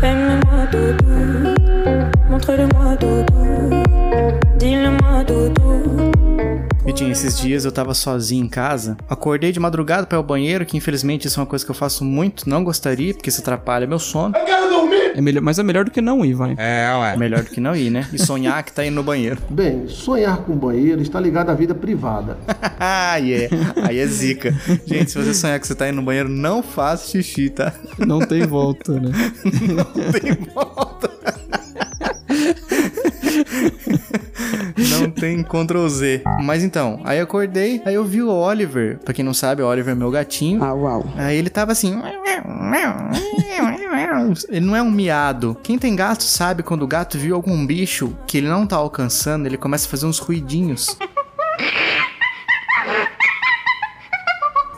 Aime-moi, doudou. Montre-le-moi, doudou. Dis-le-moi, doudou. Vitinho, esses dias eu tava sozinho em casa, acordei de madrugada para ir ao banheiro, que infelizmente isso é uma coisa que eu faço muito, não gostaria, porque isso atrapalha meu sono. É melhor, mas é melhor do que não ir, vai. É, ué. Melhor do que não ir, né? E sonhar que tá indo no banheiro. Bem, sonhar com banheiro está ligado à vida privada. Ah, yeah. Aí é zica. Gente, se você sonhar que você tá indo no banheiro, não faça xixi, tá? Não tem volta, né? Não tem volta. Não tem Ctrl Z. Mas então, aí eu acordei, aí eu vi o Oliver. Pra quem não sabe, o Oliver é meu gatinho. Ah, uau. Aí ele tava assim. Ele não é um miado. Quem tem gato sabe quando o gato viu algum bicho que ele não tá alcançando, ele começa a fazer uns ruidinhos.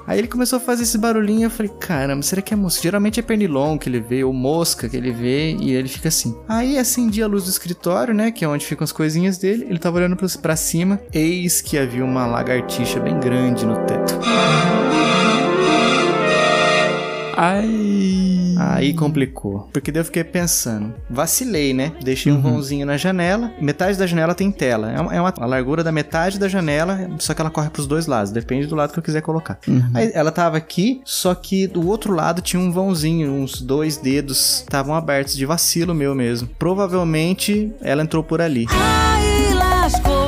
Aí ele começou a fazer esse barulhinho, eu falei, caramba, será que é mosca? Geralmente é pernilongo que ele vê, ou mosca que ele vê, e ele fica assim. Aí acendi a luz do escritório, né, que é onde ficam as coisinhas dele, ele tava olhando pra cima, eis que havia uma lagartixa bem grande no teto. Ai. Aí complicou. Porque daí eu fiquei pensando. Vacilei, né? Deixei um vãozinho na janela. Metade da janela tem tela. É uma, é uma- a largura da metade da janela, só que ela corre pros dois lados. Depende do lado que eu quiser colocar. Aí ela tava aqui, só que do outro lado tinha um vãozinho, uns dois dedos estavam abertos de vacilo meu mesmo. Provavelmente ela entrou por ali.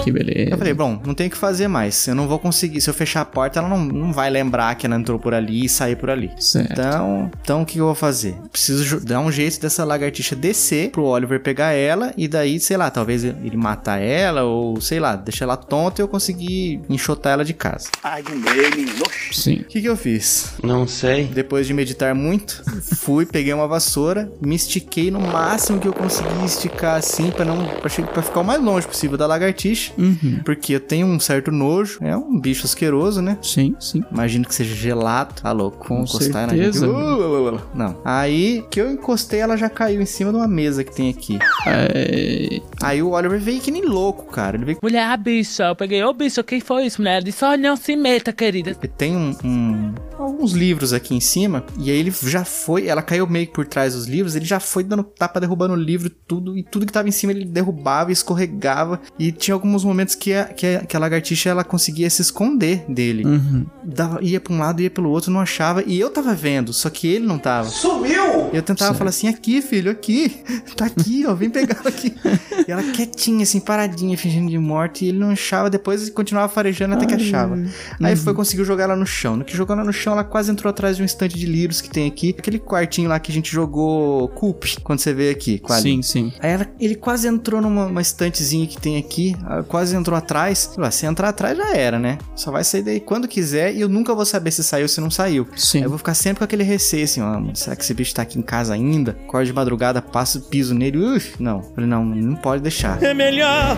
Que beleza. Eu falei, bom, não tem o que fazer mais. Eu não vou conseguir. Se eu fechar a porta, ela não, não vai lembrar que ela entrou por ali e sair por ali. Certo. Então, então o que eu vou fazer? Preciso dar um jeito dessa lagartixa descer pro Oliver pegar ela e daí, sei lá, talvez ele matar ela ou sei lá, deixar ela tonta e eu conseguir enxotar ela de casa. Sim. O que, que eu fiz? Não sei. Depois de meditar muito, fui, peguei uma vassoura, me estiquei no máximo que eu consegui esticar assim pra não pra, pra ficar o mais longe possível da lagartixa, Uhum. porque eu tenho um certo nojo, é um bicho asqueroso, né? Sim, sim. Imagino que seja gelado. Tá louco. Com Vamos encostar certeza. na gente. Uh, uh, uh. Não. Aí que eu encostei, ela já caiu em cima de uma mesa que tem aqui. É... Aí o Oliver veio que nem louco, cara. Ele veio. Mulher, a bicha, eu peguei, ô bicho, quem foi isso, mulher? Ela disse, olha, não se meta, querida. Tem um, um- alguns livros aqui em cima. E aí ele já foi. Ela caiu meio que por trás dos livros. Ele já foi dando tapa, derrubando o livro, tudo. E tudo que tava em cima ele derrubava, escorregava. E tinha alguns momentos que a, que a, que a lagartixa ela conseguia se esconder dele. Uhum. Dava- ia pra um lado, ia pelo outro, não achava. E eu tava vendo, só que ele não tava. Sumiu! E eu tentava falar assim, aqui, filho, aqui. Tá aqui, ó, vem pegar ela aqui. e ela quietinha, assim, paradinha, fingindo de morte. E ele não achava, depois continuava farejando até que achava. Aí foi, conseguiu jogar ela no chão. No que jogou ela no chão, ela quase entrou atrás de um estante de livros que tem aqui. Aquele quartinho lá que a gente jogou Coop, quando você veio aqui, com a Sim, sim. Aí ela- ele quase entrou numa uma estantezinha que tem aqui, ah, quase entrou atrás. Falei, ah, se entrar atrás já era, né? Só vai sair daí quando quiser e eu nunca vou saber se saiu ou se não saiu. Sim. Aí eu vou ficar sempre com aquele receio assim, ó, será que esse bicho tá aqui em casa ainda? Acordo de madrugada, passo, piso nele, uf, não. Falei, não, não pode deixar. É melhor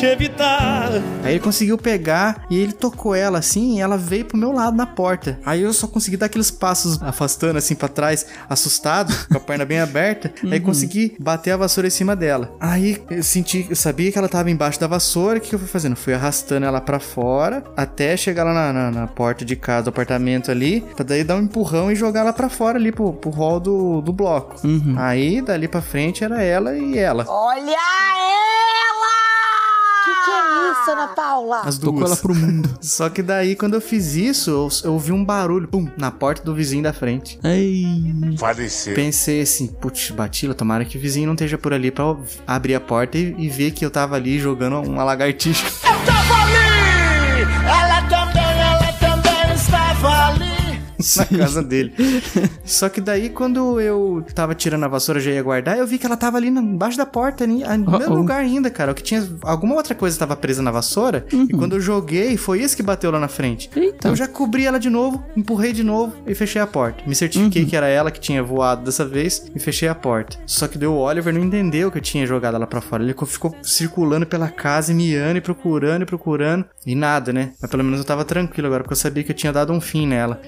te evitar. Aí ele conseguiu pegar e ele tocou ela assim e ela veio pro meu lado na porta. Aí eu só consegui dar aqueles passos afastando assim pra trás, assustado, com a perna bem aberta. Aí consegui bater a vassoura em cima dela. Aí eu senti, eu sabia que ela tava embaixo da vassoura. O que eu fui fazendo? Fui arrastando ela pra fora até chegar lá na, na- na porta de casa do apartamento ali, pra daí dar um empurrão e jogar ela pra fora ali pro, pro hall do, do bloco. Aí dali pra frente era ela e ela. Olha ela! Ana Paula? As Tocou duas. ela pro mundo. Só que daí, quando eu fiz isso, eu, eu ouvi um barulho, pum, na porta do vizinho da frente. Ai. Faleceu. Pensei assim, putz, Batila, tomara que o vizinho não esteja por ali pra abrir a porta e, e ver que eu tava ali jogando uma lagartixa. na casa dele. Só que daí, quando eu tava tirando a vassoura, já ia guardar, eu vi que ela tava ali embaixo da porta, ali, no mesmo Uh-oh. lugar ainda, cara. O que tinha. Alguma outra coisa tava presa na vassoura. E quando eu joguei, foi isso que bateu lá na frente. Eita. Eu já cobri ela de novo, empurrei de novo e fechei a porta. Me certifiquei que era ela que tinha voado dessa vez e fechei a porta. Só que deu o Oliver não entendeu que eu tinha jogado ela pra fora. Ele ficou circulando pela casa, e miando e procurando e procurando. E nada, né? Mas pelo menos eu tava tranquilo agora, porque eu sabia que eu tinha dado um fim nela.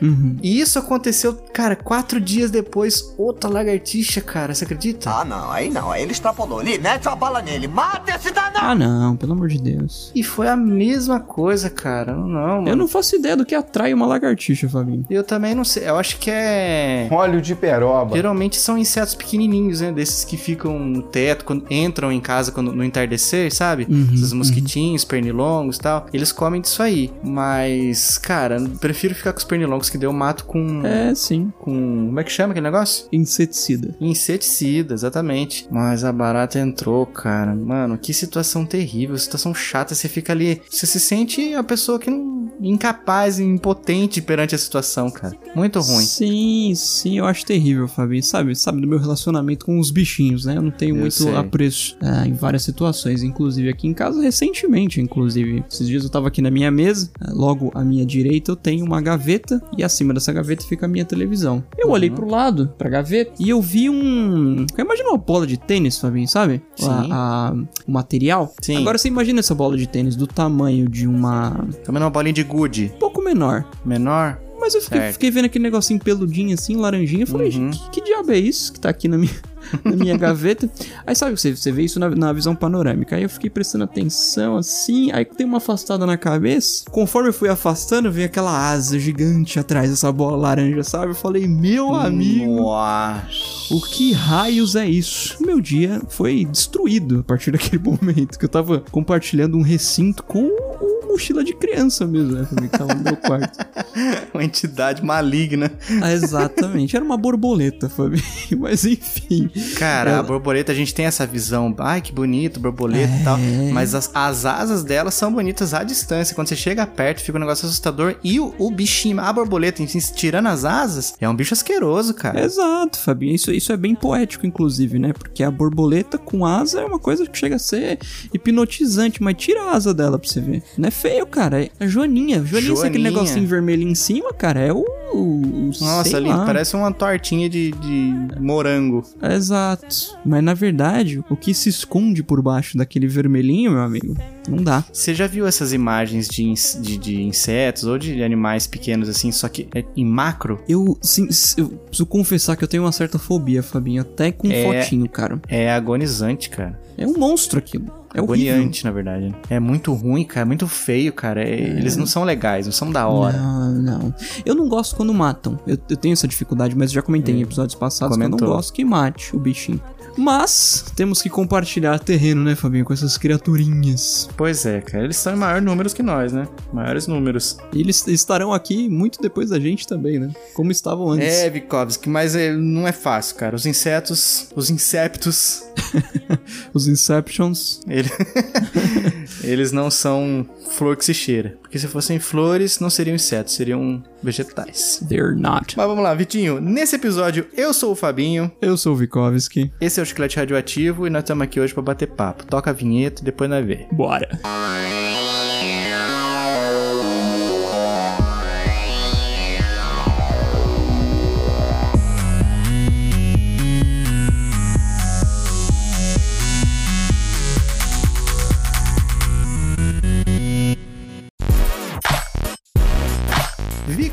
E isso aconteceu, cara, quatro dias depois, outra lagartixa, cara, você acredita? Ah, não, aí não, aí ele extrapolou. Ele mete a bala nele, mata esse danado! Ah, não, pelo amor de Deus. E foi a mesma coisa, cara. Não, mano. Eu não faço ideia do que atrai uma lagartixa, Fabinho. Eu também não sei. Eu acho que é. Óleo de peroba. Geralmente são insetos pequenininhos, né? Desses que ficam no teto, quando entram em casa quando, no entardecer, sabe? Uhum, Esses mosquitinhos, pernilongos e tal. Eles comem disso aí. Mas, cara, prefiro ficar com os pernilongos que daí eu mato com. É, sim. Com. Como é que chama aquele negócio? Inseticida. Inseticida, exatamente. Mas a barata entrou, cara. Mano, que situação terrível, situação chata. Você fica ali. Você se sente a pessoa que não. incapaz, impotente perante a situação, cara. Muito ruim. Sim, sim, eu acho terrível, Fabinho. Sabe, sabe do meu relacionamento com os bichinhos, né? Eu não tenho Eu muito sei. apreço ah, em várias situações, inclusive aqui em casa recentemente, inclusive. Esses dias eu tava aqui na minha mesa, ah, logo à minha direita eu tenho uma gaveta e acima dessa gaveta fica a minha televisão. Eu Uhum. olhei pro lado, pra gaveta, e eu vi um. Imagina uma bola de tênis, Fabinho, sabe? Sim. A- a- o material. Sim. Agora você imagina essa bola de tênis do tamanho de uma. Comendo uma bolinha de gude um pouco menor. menor. Mas eu fiquei, fiquei vendo aquele negocinho peludinho assim, laranjinha. Eu falei, Uhum. que, que diabo é isso que tá aqui na minha, na minha gaveta? Aí sabe, você, você vê isso na, na visão panorâmica. Aí eu fiquei prestando atenção assim. Aí tem uma afastada na cabeça. Conforme eu fui afastando, veio aquela asa gigante atrás dessa bola laranja, sabe? Eu falei, meu amigo. Nossa. O que raios é isso? Meu dia foi destruído a partir daquele momento que eu tava compartilhando um recinto com o mochila de criança mesmo, né? Também que tava no meu quarto. Uma entidade maligna. Ah, exatamente. Era uma borboleta, Fabinho. Mas enfim. Cara, Ela- a borboleta, a gente tem essa visão. Ai, que bonito, borboleta e tal. Mas as, as asas dela são bonitas à distância. Quando você chega perto, fica um negócio assustador. E o, o bichinho, a borboleta, si, tirando as asas, é um bicho asqueroso, cara. Exato, Fabinho. Isso, isso é bem poético, inclusive, né? Porque a borboleta com asa é uma coisa que chega a ser hipnotizante, mas tira a asa dela pra você ver. Não é feio, cara. É a Joaninha. Joaninha, sabe aquele Joaninha. negocinho vermelho em cima, cara? É o. o Nossa, ali lá. parece uma tortinha de, de morango. Exato. Mas na verdade, o que se esconde por baixo daquele vermelhinho, meu amigo, não dá. Você já viu essas imagens de, de, de insetos ou de animais pequenos assim, só que é em macro? Eu, sim, eu preciso confessar que eu tenho uma certa fobia, Fabinho. Até com É. fotinho, cara. É agonizante, cara. É um monstro aquilo. É horrível. Agoniante, na verdade. É muito ruim, cara. Muito feio, cara. É- Eles não são legais, não são da hora. Não, não. Eu não gosto quando matam. Eu, eu tenho essa dificuldade, mas já comentei em episódios passados que eu Comentou. não gosto que mate o bichinho. Mas temos que compartilhar terreno, né, Fabinho, com essas criaturinhas. Pois é, cara. Eles são em maiores números que nós, né? Maiores números. E eles estarão aqui muito depois da gente também, né? Como estavam antes. É, Vikovski, mas é, não é fácil, cara. Os insetos, os inseptos, Os Inceptions. ele- eles não são flor que se cheira. Porque se fossem flores, não seriam insetos, seriam vegetais. They're not. Mas vamos lá, Vitinho. Nesse episódio, eu sou o Fabinho. Eu sou o Vikovski. Esse é o Chiclete Radioativo e nós estamos aqui hoje pra bater papo. Toca a vinheta e depois nós vê. Bora.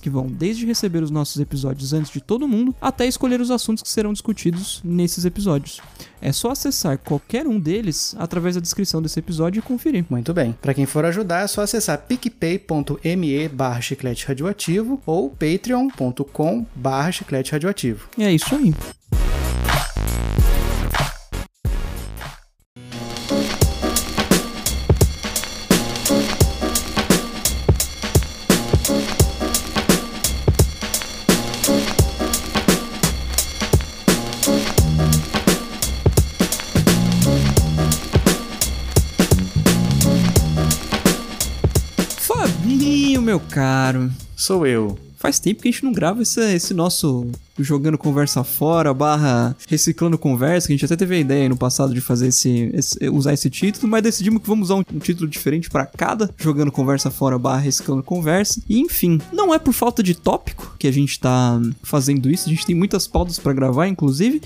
que vão desde receber os nossos episódios antes de todo mundo, até escolher os assuntos que serão discutidos nesses episódios. É só acessar qualquer um deles através da descrição desse episódio e conferir. Muito bem. Pra quem for ajudar, é só acessar picpay.me barra chiclete radioativo ou patreon.com barra chiclete radioativo. E é isso aí. Fabinho, meu caro. Sou eu. Faz tempo que a gente não grava esse, esse nosso jogando conversa fora, barra reciclando conversa, que a gente até teve a ideia aí no passado de fazer esse, esse- usar esse título, mas decidimos que vamos usar um, um título diferente pra cada, jogando conversa fora, barra reciclando conversa. E enfim, não é por falta de tópico que a gente tá fazendo isso, a gente tem muitas pautas pra gravar, inclusive,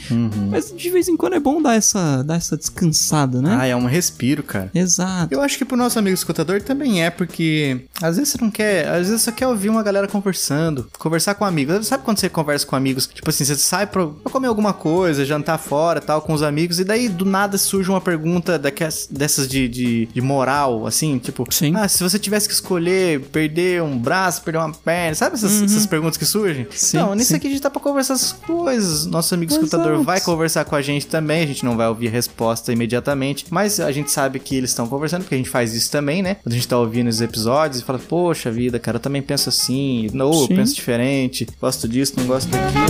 mas de vez em quando é bom dar essa, dar essa descansada, né? Ah, é um respiro, cara. Exato. Eu acho que pro nosso amigo escutador também é, porque às vezes você não quer, às vezes você quer ouvir uma galera conversando, conversar com amigos. Sabe quando você conversa com amigos? Tipo assim, você sai pra, pra comer alguma coisa, jantar fora tal, com os amigos, e daí do nada surge uma pergunta daquelas, dessas de, de, de moral, assim, tipo, Sim. ah, se você tivesse que escolher perder um braço, perder uma perna, sabe essas, essas perguntas que surgem? Sim, então, nisso sim. aqui a gente tá pra conversar essas coisas. Nosso amigo escutador Exato. vai conversar com a gente também, a gente não vai ouvir a resposta imediatamente, mas a gente sabe que eles estão conversando, porque a gente faz isso também, né? Quando a gente tá ouvindo os episódios e fala, poxa vida, cara, eu também penso assim, ou eu penso diferente, gosto disso, não gosto daquilo.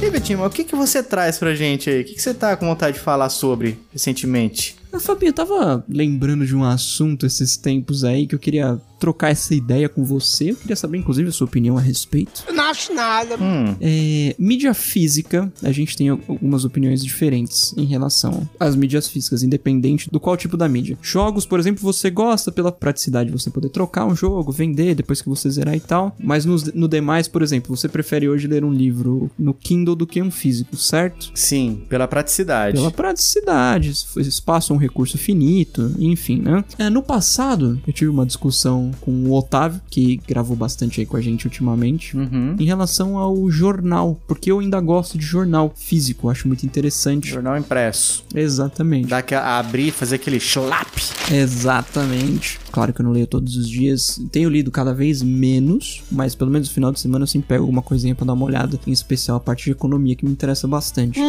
E Betinho, o que, que você traz pra gente aí? O que, que você tá com vontade de falar sobre recentemente? Ah, Fabinho, eu tava lembrando de um assunto esses tempos aí que eu queria trocar essa ideia com você. Eu queria saber, inclusive, a sua opinião a respeito. Não acho nada. Hum, É, mídia física, a gente tem al- algumas opiniões diferentes em relação às mídias físicas, independente do qual tipo da mídia. Jogos, por exemplo, você gosta pela praticidade de você poder trocar um jogo, vender depois que você zerar e tal. Mas nos- no, demais, por exemplo, você prefere hoje ler um livro no Kindle do que um físico, certo? sim, pela praticidade. Pela praticidade, espaço um recurso finito, enfim, né? É, no passado, eu tive uma discussão com o Otávio, que gravou bastante aí com a gente ultimamente, Uhum. em relação ao jornal, porque eu ainda gosto de jornal físico, acho muito interessante. Jornal impresso. Exatamente. Dá que abrir, fazer aquele schlap. Exatamente. Claro que eu não leio todos os dias, tenho lido cada vez menos, mas pelo menos no final de semana eu sempre pego alguma coisinha pra dar uma olhada, em especial a parte de economia que me interessa bastante.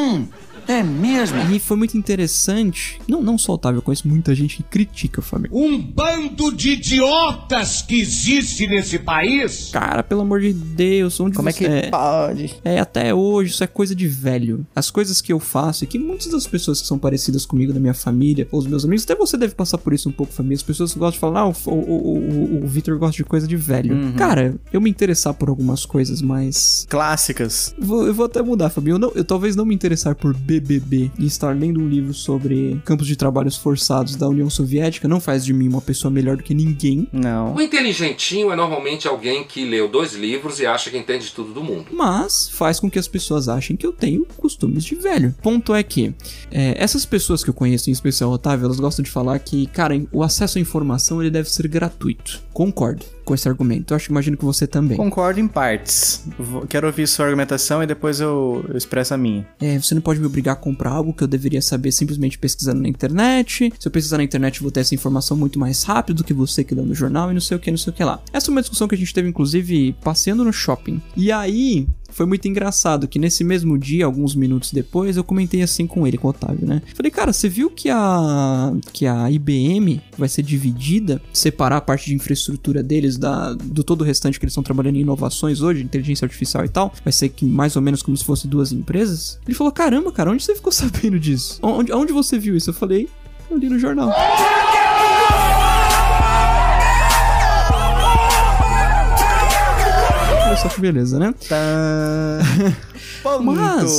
É mesmo? E foi muito interessante, não, não só o Otávio, eu conheço muita gente que critica o Flamengo. Um bando de idiotas que existe nesse país. Cara, pelo amor de Deus, onde Como é você que pode? É, até hoje, isso é coisa de velho. As coisas que eu faço, e que muitas das pessoas que são parecidas comigo, da minha família, ou os meus amigos, até você deve passar por isso um pouco, família. As pessoas gostam de falar, ah, o, o, o, o, o Victor gosta de coisa de velho. Cara, eu me interessar por algumas coisas, mas. Clássicas. Vou, eu vou até mudar, Fabinho. Eu, não- eu talvez não me interessar por BBB e estar lendo um livro sobre campos de trabalhos forçados da União Soviética não faz de mim uma pessoa melhor do que ninguém. Não. O inteligentinho é normalmente alguém que leu dois livros e acha que entende tudo do mundo. mas faz com que as pessoas achem que eu tenho costumes de velho. Ponto é que é, essas pessoas que eu conheço, em especial o Otávio, elas gostam de falar que, cara, o acesso à informação ele deve ser gratuito. Concordo com esse argumento. Eu acho que imagino que você também. Concordo em partes. Vou- Quero ouvir sua argumentação e depois eu, eu expresso a minha. É, você não pode me obrigar a comprar algo que eu deveria saber simplesmente pesquisando na internet. Se eu pesquisar na internet, eu vou ter essa informação muito mais rápido do que você que lê no jornal e não sei o que, não sei o que lá. Essa é uma discussão que a gente teve, inclusive, passeando no shopping. E aí. Foi muito engraçado que nesse mesmo dia, alguns minutos depois, eu comentei assim com ele, com o Otávio, né? Falei, cara, você viu que a que a IBM vai ser dividida, separar a parte de infraestrutura deles da do todo o restante que eles estão trabalhando em inovações hoje, inteligência artificial e tal, vai ser que mais ou menos como se fosse duas empresas? Ele falou: "Caramba, cara, onde você ficou sabendo disso? Onde, onde você viu isso?" Eu falei: "Eu li no jornal." Só que beleza, né? Tá. Mas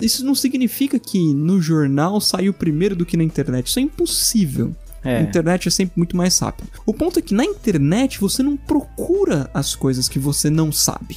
isso não significa que no jornal saiu primeiro do que na internet. Isso é impossível. É. A internet é sempre muito mais rápido. O ponto é que na internet você não procura as coisas que você não sabe.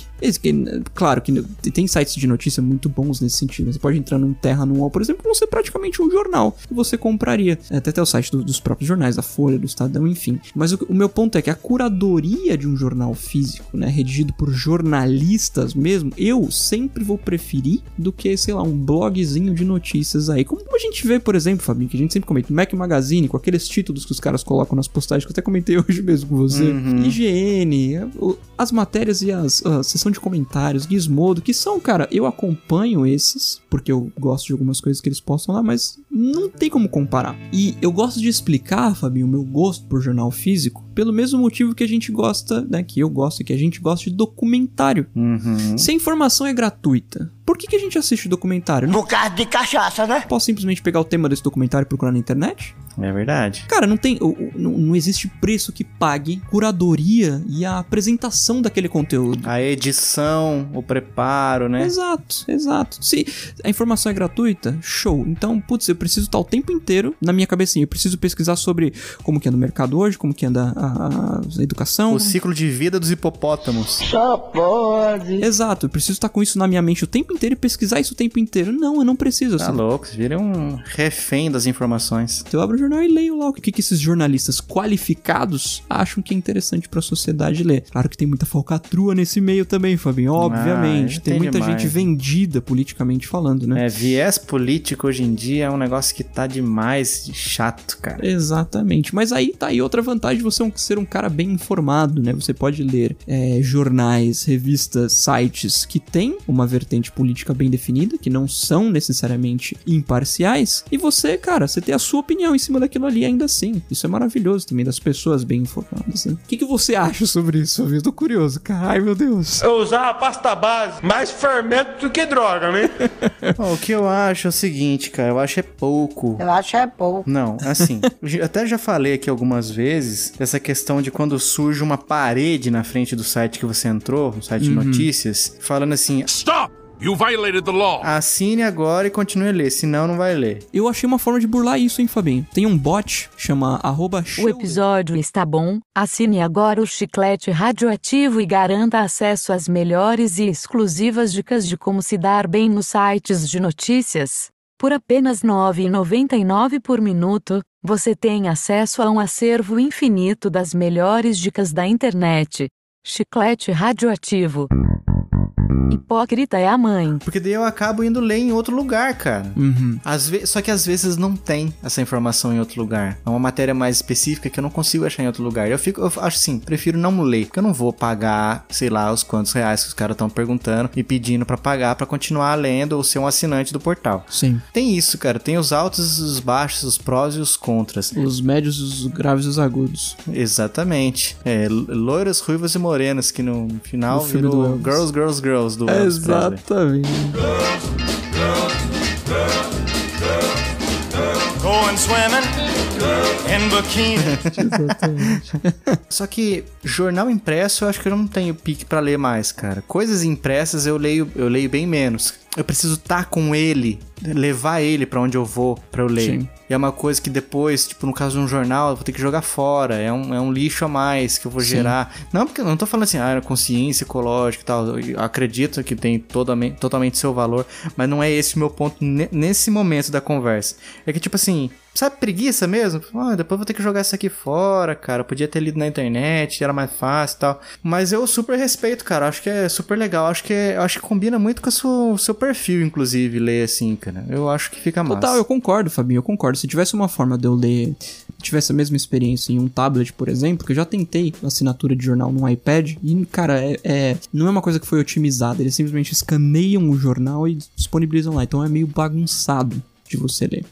Claro que tem sites de notícia muito bons nesse sentido. Você pode entrar num Terra, num UOL, por exemplo, você praticamente um jornal que você compraria. Até até o site do- dos próprios jornais, da Folha, do Estadão, enfim. Mas o, o meu ponto é que a curadoria de um jornal físico, né, redigido por jornalistas mesmo, eu sempre vou preferir do que, sei lá, um blogzinho de notícias aí. Como a gente vê, por exemplo, Fabinho, que a gente sempre comenta, Mac Magazine, com aqueles títulos que os caras colocam nas postagens, que eu até comentei hoje mesmo com você. IGN, o- as matérias e as, a sessão de comentários, Gizmodo, que são, cara, eu acompanho esses, porque eu gosto de algumas coisas que eles postam lá, mas não tem como comparar. E eu gosto de explicar, Fabinho, o meu gosto por jornal físico, pelo mesmo motivo que a gente gosta, né, que eu gosto, que a gente gosta de documentário. Uhum. Se a informação é gratuita, por que, que a gente assiste documentário? Não Por causa de cachaça, né? posso simplesmente pegar o tema desse documentário e procurar na internet? É verdade. Cara, não tem. Não, não existe preço que pague curadoria e a apresentação daquele conteúdo. A edição, o preparo, né? Exato, exato. Se a informação é gratuita, show. Então, putz, eu preciso estar o tempo inteiro na minha cabecinha. Eu preciso pesquisar sobre como que anda o mercado hoje, como que anda a, a- a educação. O ciclo de vida dos hipopótamos. Exato, eu preciso estar com isso na minha mente o tempo inteiro e pesquisar isso o tempo inteiro. Não, eu não preciso. Tá assim. louco, você vira um refém das informações. Eu abro o jornal e leio lá o que, que esses jornalistas qualificados acham que é interessante pra sociedade ler. Claro que tem muita falcatrua nesse meio também, Fabinho. Obviamente. Ah, tem tem muita demais. gente vendida politicamente falando, né? É, viés político hoje em dia é um negócio que tá demais chato, cara. Exatamente. Mas aí tá aí outra vantagem de você ser um cara bem informado, né? Você pode ler é, jornais, revistas, sites que têm uma vertente política bem definida, que não são necessariamente imparciais. E você, cara, você tem a sua opinião em cima daquilo ali ainda assim. Isso é maravilhoso também, das pessoas bem informadas, né? O que, que você acha sobre isso? Eu tô curioso, cara. Ai, meu Deus. Eu usava pasta base, mais fermento do que droga, né? Ó, o que eu acho é o seguinte, cara, eu acho é pouco. Eu acho é pouco. Não, assim, até já falei aqui algumas vezes dessa questão de quando surge uma parede na frente do site que você entrou, no site de notícias, falando assim: Stop! You violated the law. assine agora e continue a ler, senão não vai ler. Eu achei uma forma de burlar isso, hein, Fabinho? Tem um bot, chama arroba O episódio está bom. Assine agora o Chiclete Radioativo e garanta acesso às melhores e exclusivas dicas de como se dar bem nos sites de notícias. Por apenas R$ 9,99 por minuto, você tem acesso a um acervo infinito das melhores dicas da internet. Chiclete Radioativo. Hipócrita é a mãe. Porque daí eu acabo indo ler em outro lugar, cara. Uhum. Às ve- Só que às vezes não tem essa informação em outro lugar. É uma matéria mais específica que eu não consigo achar em outro lugar. Eu fico, eu acho assim, prefiro não ler, porque eu não vou pagar, sei lá, os quantos reais que os caras estão perguntando e pedindo pra pagar pra continuar lendo ou ser um assinante do portal. Sim. Tem isso, cara. Tem os altos, os baixos, os prós e os contras. Os médios, os graves e os agudos. Exatamente. É, lo- loiras, ruivas e morenas, que no final No filme do virou. Girls, Girls, Girls do Elvis Presley. Exatamente. Going swimming in bikini. Só que jornal impresso eu acho que eu não tenho pique pra ler mais, cara. Coisas impressas eu leio, eu leio bem menos. Eu preciso estar com ele, levar ele pra onde eu vou pra eu ler. Sim. E é uma coisa que depois, tipo, no caso de um jornal, eu vou ter que jogar fora. É um, é um lixo a mais que eu vou Sim. gerar. Não, porque eu não tô falando assim, ah, consciência ecológica e tal. Eu acredito que tem totalmente, totalmente seu valor, mas não é esse o meu ponto ne- nesse momento da conversa. É que, tipo assim, sabe preguiça mesmo? Ah, depois eu vou ter que jogar isso aqui fora, cara. Eu podia ter lido na internet, era mais fácil e tal. Mas eu super respeito, cara. Acho que é super legal. Acho que, é- acho que combina muito com o seu, seu perfil, inclusive, ler assim, cara. Eu acho que fica massa. Total, eu concordo, Fabinho, eu concordo. Se tivesse uma forma de eu ler, tivesse a mesma experiência em um tablet, por exemplo, que eu já tentei assinatura de jornal no iPad, e, cara, é, é- não é uma coisa que foi otimizada, eles simplesmente escaneiam o jornal e disponibilizam lá, então é meio bagunçado de você ler.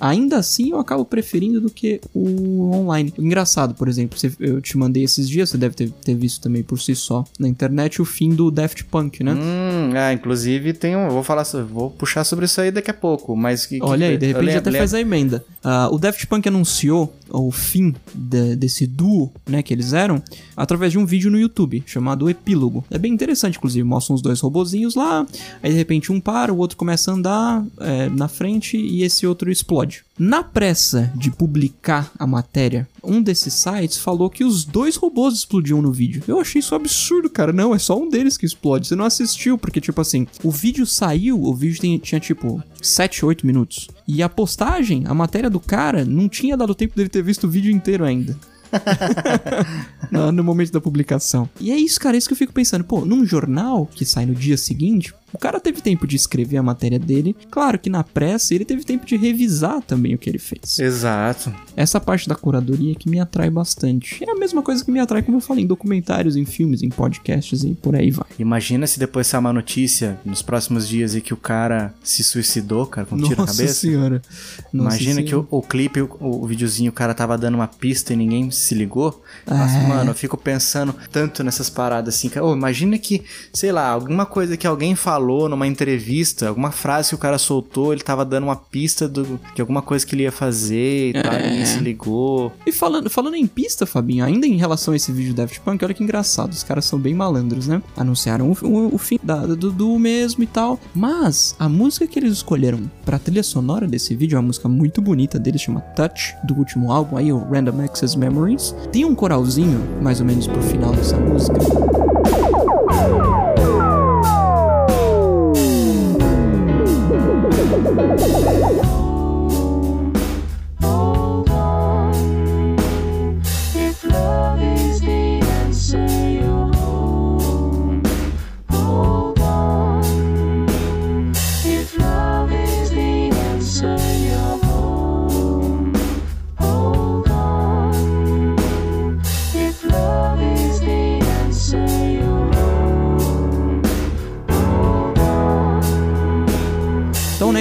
Ainda assim, eu acabo preferindo do que o online. Engraçado, por exemplo, eu te mandei esses dias, você deve ter, ter visto também por si só na internet o fim do Daft Punk, né? Hum, é, inclusive tem um. Vou falar, vou puxar sobre isso aí daqui a pouco. Mas que, que- Olha aí, de repente lembro- até lembro- faz a emenda. Ah, o Daft Punk anunciou o fim de- desse duo, né, que eles eram, através de um vídeo no YouTube, chamado Epílogo. É bem interessante, inclusive, mostram os dois robozinhos lá, aí de repente um para, o outro começa a andar é, na frente e esse outro explode. Na pressa de publicar a matéria, um desses sites falou que os dois robôs explodiam no vídeo. Eu achei isso absurdo, cara. Não, é só um deles que explode. Você não assistiu, porque, tipo assim, o vídeo saiu, o vídeo tem- tinha, tipo, 7, 8 minutos. E a postagem, a matéria do cara, não tinha dado tempo dele ter visto o vídeo inteiro ainda. no, no momento da publicação. E é isso, cara, é isso que eu fico pensando. Pô, num jornal que sai no dia seguinte, O cara teve tempo de escrever a matéria dele. Claro que na pressa ele teve tempo de revisar também o que ele fez. Exato. Essa parte da curadoria que me atrai bastante. É a mesma coisa que me atrai, como eu falei, em documentários, em filmes, em podcasts e por aí vai. Imagina se depois sair uma notícia nos próximos dias e que o cara se suicidou, cara, com um tiro na Nossa cabeça. senhora. Nossa Imagina que senhora. o, o clipe, o, o videozinho, o cara tava dando uma pista e ninguém se ligou. Nossa, É. mano, eu fico pensando tanto nessas paradas assim. Cara. Ô, imagina que, sei lá, alguma coisa que alguém falou numa entrevista, alguma frase que o cara soltou, ele tava dando uma pista do, de alguma coisa que ele ia fazer e tal, É. ninguém se ligou. E falando, falando em pista, Fabinho, ainda em relação a esse vídeo do Daft Punk, olha que engraçado, os caras são bem malandros, né? Anunciaram o, o- o fim da- do, do mesmo e tal. Mas a música que eles escolheram pra trilha sonora desse vídeo é uma música muito bonita deles, chama Touch, do último álbum aí, o Random Access Memories. Tem um coralzinho, mais ou menos pro final dessa música.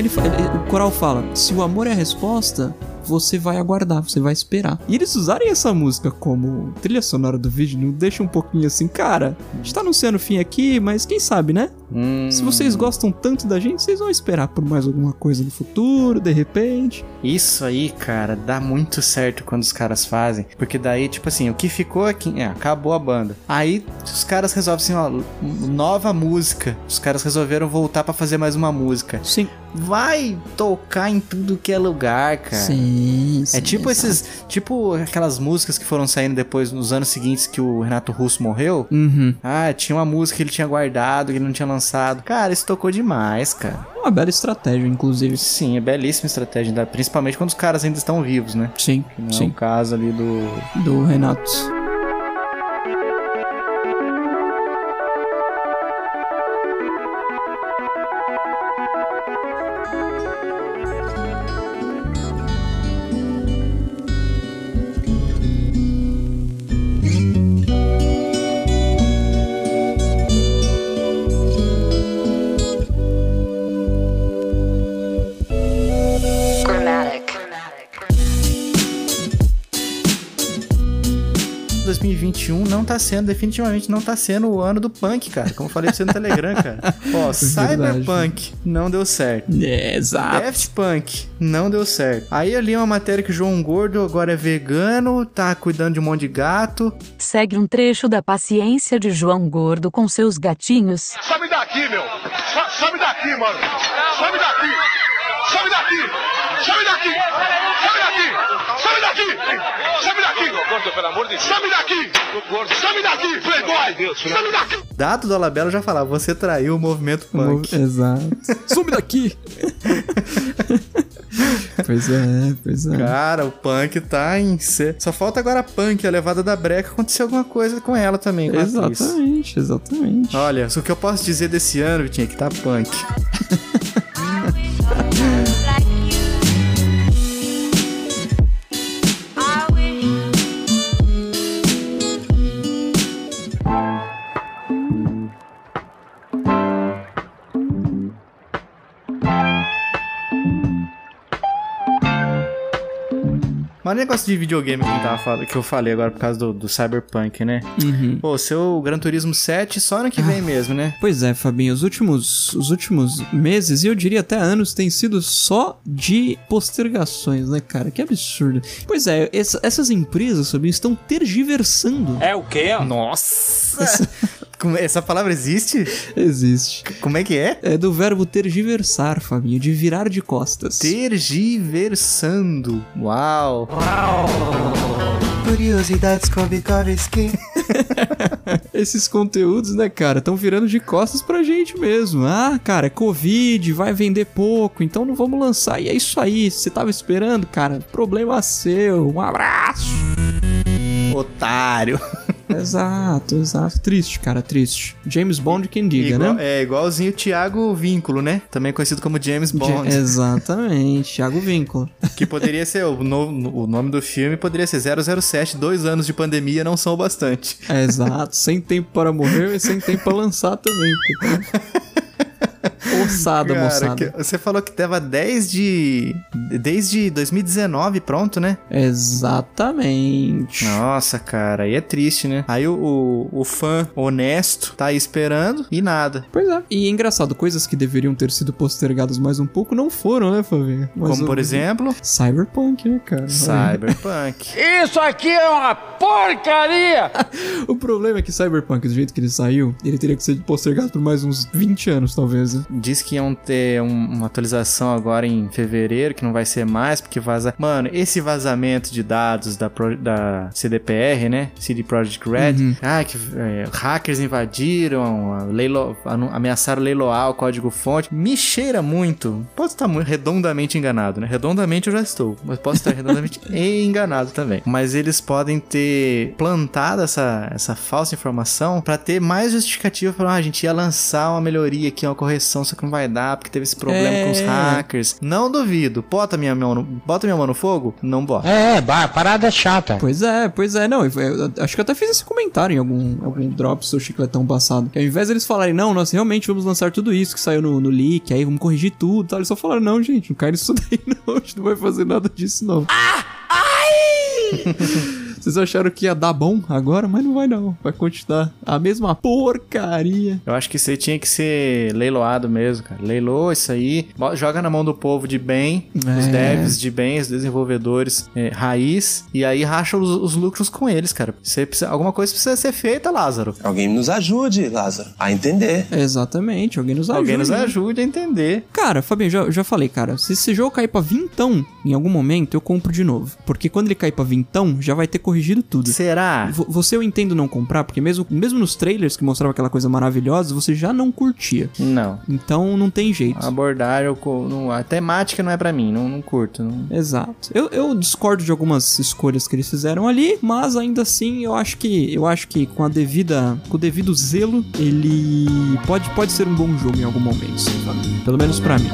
Então, né, ele- o coral fala: se o amor é a resposta, você vai aguardar, você vai esperar. E eles usarem essa música como trilha sonora do vídeo, não deixa um pouquinho assim, cara, a gente tá anunciando o fim aqui, mas quem sabe, né? Hum, Se vocês gostam tanto da gente, vocês vão esperar por mais alguma coisa no futuro, de repente. Isso aí, cara, dá muito certo quando os caras fazem. Porque daí, tipo assim, o que ficou aqui, é, acabou a banda. Aí os caras resolvem assim, ó, nova música. Os caras resolveram voltar pra fazer mais uma música. Sim. Vai tocar em tudo que é lugar, cara. Sim, É tipo esses, tipo aquelas músicas que foram saindo depois nos anos seguintes que o Renato Russo morreu. Uhum. Ah, tinha uma música que ele tinha guardado, que ele não tinha lançado. Cara, isso tocou demais, cara. Uma bela estratégia, inclusive. Sim, é belíssima estratégia, principalmente quando os caras ainda estão vivos, né? Sim, Que não é sim. o caso ali do. Do Renato. 2021 não tá sendo, definitivamente não tá sendo o ano do punk, cara. Como eu falei pra você no Telegram, cara. Ó, Cyberpunk não deu certo. É, exato. Daft Punk não deu certo. Aí eu li uma matéria que o João Gordo agora é vegano, tá cuidando de um monte de gato. Segue um trecho da paciência de João Gordo com seus gatinhos. Some daqui, meu. So- Some daqui, mano. Some daqui. Some daqui. Some daqui. Some daqui. Some daqui. Some daqui. Gordo, pelo amor de Deus. Some daqui. Gordo. Some daqui, playboy. Some daqui. Dado do Alabella já falava, você traiu o movimento punk. Exato. Some daqui! pois é, pois é. Cara, o punk tá em. C... Só falta agora a punk, a levada da breca, acontecer alguma coisa com ela também. com a atriz. Exatamente, exatamente. Olha, o que eu posso dizer desse ano, Vitinho, é que tá punk. Mas o negócio de videogame que, eu tava fal- que eu falei agora por causa do, do Cyberpunk, né? Uhum. Pô, seu Gran Turismo 7 só ano que vem mesmo, né? Pois é, Fabinho, os últimos, os últimos meses, e eu diria até anos, tem sido só de postergações, né, cara? Que absurdo. Pois é, essa- essas empresas, Fabinho, estão tergiversando. É o quê? Nossa! Como- Essa palavra existe? Existe. Como é que é? É do verbo tergiversar, Fabinho, de virar de costas. Tergiversando. Uau! Curiosidades Kovikovski. Esses conteúdos, né, cara, estão virando de costas pra gente mesmo. Ah, cara, é Covid, vai vender pouco, então não vamos lançar. E é isso aí, você tava esperando, cara, problema seu. Um abraço. Otário. Exato, exato. Triste, cara, triste. James Bond quem diga, Igual- né? É igualzinho o Thiago Vínculo, né? Também conhecido como James Bond. Ja- Exatamente, Thiago Vínculo. Que poderia ser, o, no- o nome do filme poderia ser 007, dois anos de pandemia não são o bastante. É, exato, sem tempo para morrer e sem tempo para lançar também. Ossada, Cara, moçada. você falou que tava 10 de... Desde 2019 pronto, né? Exatamente. Nossa, cara, aí é triste, né? Aí o, o, o fã honesto tá aí esperando e nada. Pois é. E é engraçado, coisas que deveriam ter sido postergadas mais um pouco não foram, né, Fabinho? Mas Como, o- por exemplo, Cyberpunk, né, cara? Cyberpunk. Isso aqui é uma porcaria! O problema é que Cyberpunk, do jeito que ele saiu, ele teria que ser postergado por mais uns 20 anos, talvez. Né? Diz que iam ter um- uma atualização agora em fevereiro, que não vai ser mais, porque vaza. Mano, esse vazamento de dados da, Pro- da CDPR, né? CD Projekt Red. Uhum. Ah, que é, hackers invadiram, leilo- ameaçaram leiloar o código-fonte. Me cheira muito. Posso estar redondamente enganado, né? Redondamente eu já estou, mas posso estar redondamente enganado também. Mas eles podem ter plantado essa, essa falsa informação pra ter mais justificativa para ah, a gente ia lançar uma melhoria aqui, uma correção, só que não vai dar porque teve esse problema com os É. hackers. Não duvido. Bota minha mão no, bota minha mão no fogo? Não bota. É, a parada chata. Pois é, pois é. Não, eu- eu acho que eu até fiz esse comentário em algum, algum drop seu chicletão passado. Que ao invés deles falarem, não, nós realmente vamos lançar tudo isso que saiu no, no leak, aí vamos corrigir tudo e tal. Eles só falaram, não, gente, não cai nisso daí, não. A gente não vai fazer nada disso, não. Vocês acharam que ia dar bom agora, mas não vai não. Vai continuar a mesma porcaria. Eu acho que isso aí tinha que ser leiloado mesmo, cara. Leiloa isso aí, joga na mão do povo de bem, os É. devs de bem, os desenvolvedores é, raiz, e aí racha os, os lucros com eles, cara. Você precisa- alguma coisa precisa ser feita, Lázaro. Alguém nos ajude, Lázaro, a entender. Exatamente, alguém nos ajude. Alguém nos ajude a entender. Cara, Fabinho, já, já falei, cara, se esse jogo cair pra vintão em algum momento, eu compro de novo. Porque quando ele cair pra vintão, já vai ter corrigido tudo. Será? Vo- Você eu entendo não comprar, porque mesmo, mesmo nos trailers que mostrava aquela coisa maravilhosa, você já não curtia. Não. Então não tem jeito. A abordagem, eu co- não- a temática não é pra mim, não, não curto. não- Exato. Eu, eu discordo de algumas escolhas que eles fizeram ali, mas ainda assim eu acho que eu acho que com a devida com o devido zelo, ele pode pode ser um bom jogo em algum momento. Pelo menos pra mim.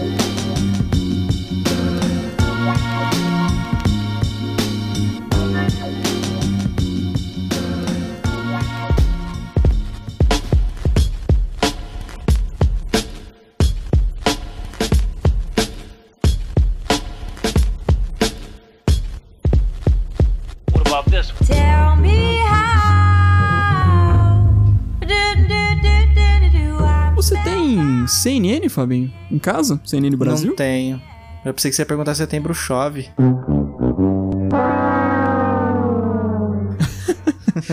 Fabinho? Em casa? CNN Brasil? Não tenho. Eu pensei que você ia perguntar se setembro chove.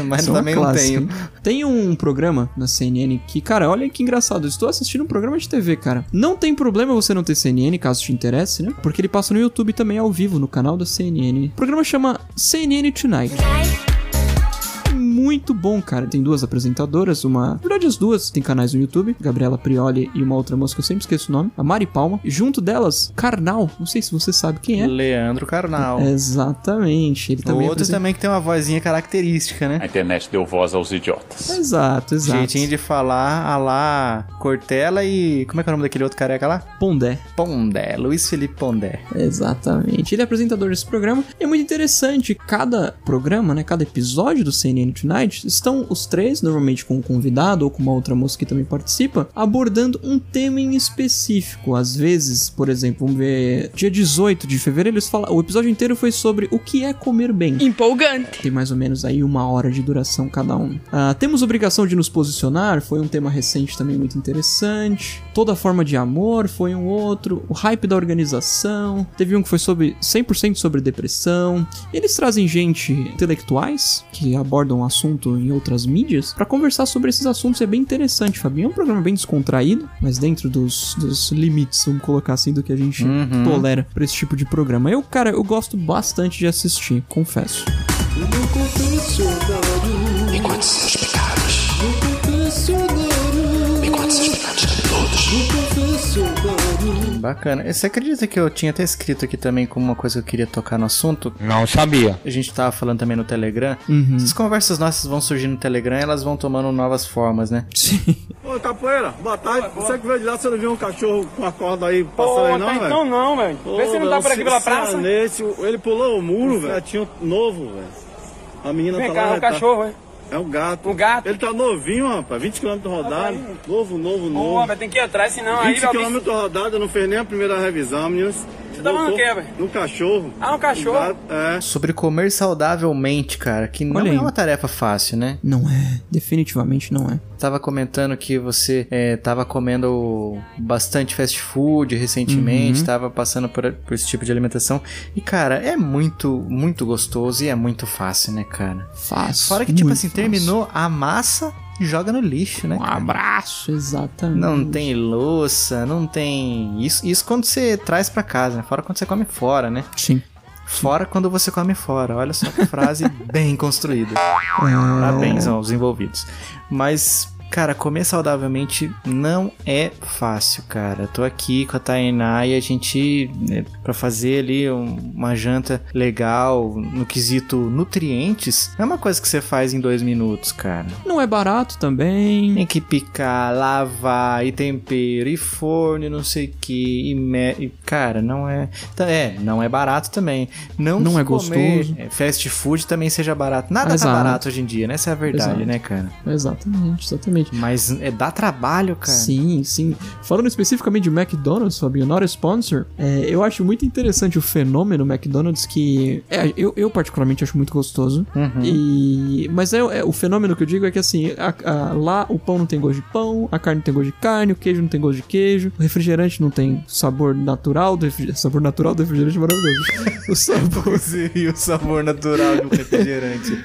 Mas Isso é também não tenho. Tem um programa na CNN que, cara, olha que engraçado. Eu estou assistindo um programa de TV, cara. Não tem problema você não ter CNN, caso te interesse, né? Porque ele passa no YouTube também ao vivo, no canal da CNN. O programa chama CNN Tonight. Muito bom, cara. Tem duas apresentadoras, uma. Na verdade, as duas têm canais no YouTube, Gabriela Prioli e uma outra moça que eu sempre esqueço o nome, a Mari Palma. E junto delas, Karnal. Não sei se você sabe quem é. Leandro Carnal. Exatamente. Ele também Outro apresenta- também que tem uma vozinha característica, né? A internet deu voz aos idiotas. Exato, exato. Jeitinho de falar a lá Cortella e. Como é que é o nome daquele outro careca lá? Pondé. Pondé, Luiz Felipe Pondé. Exatamente. Ele é apresentador desse programa. E é muito interessante. Cada programa, né? Cada episódio do CNN Tonight estão os três, normalmente com um convidado ou com uma outra moça que também participa, abordando um tema em específico. Às vezes, por exemplo, vamos ver. Dia 18 de fevereiro, eles falam. O episódio inteiro foi sobre o que é comer bem. Empolgante. Tem mais ou menos aí uma hora de duração cada um. Ah, temos obrigação de nos posicionar, foi um tema recente também muito interessante. Toda forma de amor foi um outro. O hype da organização. Teve um que foi sobre 100% sobre depressão. Eles trazem gente intelectuais que abordam o assunto em outras mídias pra conversar sobre esses assuntos. É bem interessante, Fabinho. É um programa bem descontraído, mas dentro dos, dos limites, vamos colocar assim, do que a gente Uhum. tolera pra esse tipo de programa. Eu, cara, eu gosto bastante de assistir, confesso. Seus pecados. Bacana. Você acredita que eu tinha até escrito aqui também como uma coisa que eu queria tocar no assunto? Não sabia. A gente tava falando também no Telegram. Uhum. Essas conversas nossas vão surgir no Telegram e elas vão tomando novas formas, né? Sim. Ô, Capoeira, boa tarde. Você que veio de lá, você não viu um cachorro com a corda aí passando aí, não, tá velho? então não, velho. Vê se não dá por aqui pela praça. Nesse, ele pulou o muro, velho. Tinha um novo, velho. A menina Vem tá cá, lá. é um tá- cachorro, hein? É um gato. Um gato? Ele tá novinho, rapaz. 20 km rodado. Novo, novo, Pô, novo. mas tem que ir atrás, senão aí 20 vai km rodado, não fez nem a primeira revisão, meninas. Você tá falando o quê, velho? No cachorro. Ah, um cachorro? gato, é. Sobre comer saudavelmente, cara, que não Olha é uma tarefa fácil, né? Não é. Definitivamente não é. Tava comentando que você é, tava comendo bastante fast food recentemente, Uhum. tava passando por, por esse tipo de alimentação. E, cara, é muito, muito gostoso e é muito fácil, né, cara? Fácil. Fora que, tipo assim, fácil. terminou a massa joga no lixo, né? Um cara? abraço, exatamente. Não tem louça, não tem. Isso, isso quando você traz pra casa, né? Fora quando você come fora, né? Sim. Fora quando você come fora. Olha só que frase bem construída. É. Parabéns aos envolvidos. Mas, cara, comer saudavelmente não é fácil, cara. Tô aqui com a Tainá e a gente, né, pra fazer ali um- uma janta legal no quesito nutrientes, não é uma coisa que você faz em dois minutos, cara. Não é barato também. Tem que picar, lavar, e tempero, e forno, e não sei o que, e, me... e, cara, não é. tá- É, não é barato também. Não, Não é gostoso. é, fast food também seja barato. Nada Exato. tá barato hoje em dia, né? Essa é a verdade, Exato. né, cara? Exatamente, exatamente. Mas é, dá trabalho, cara. Sim, sim. Falando especificamente de McDonald's, Fabinho, not a sponsor, é, eu acho muito interessante o fenômeno McDonald's que é, eu, eu particularmente acho muito gostoso. Uhum. E mas é, é- o fenômeno que eu digo é que assim, a- a- lá o pão não tem gosto de pão, a carne não tem gosto de carne, o queijo não tem gosto de queijo, o refrigerante não tem sabor natural do refrigerante, sabor natural do refrigerante é maravilhoso. O sabor e o sabor natural de um refrigerante.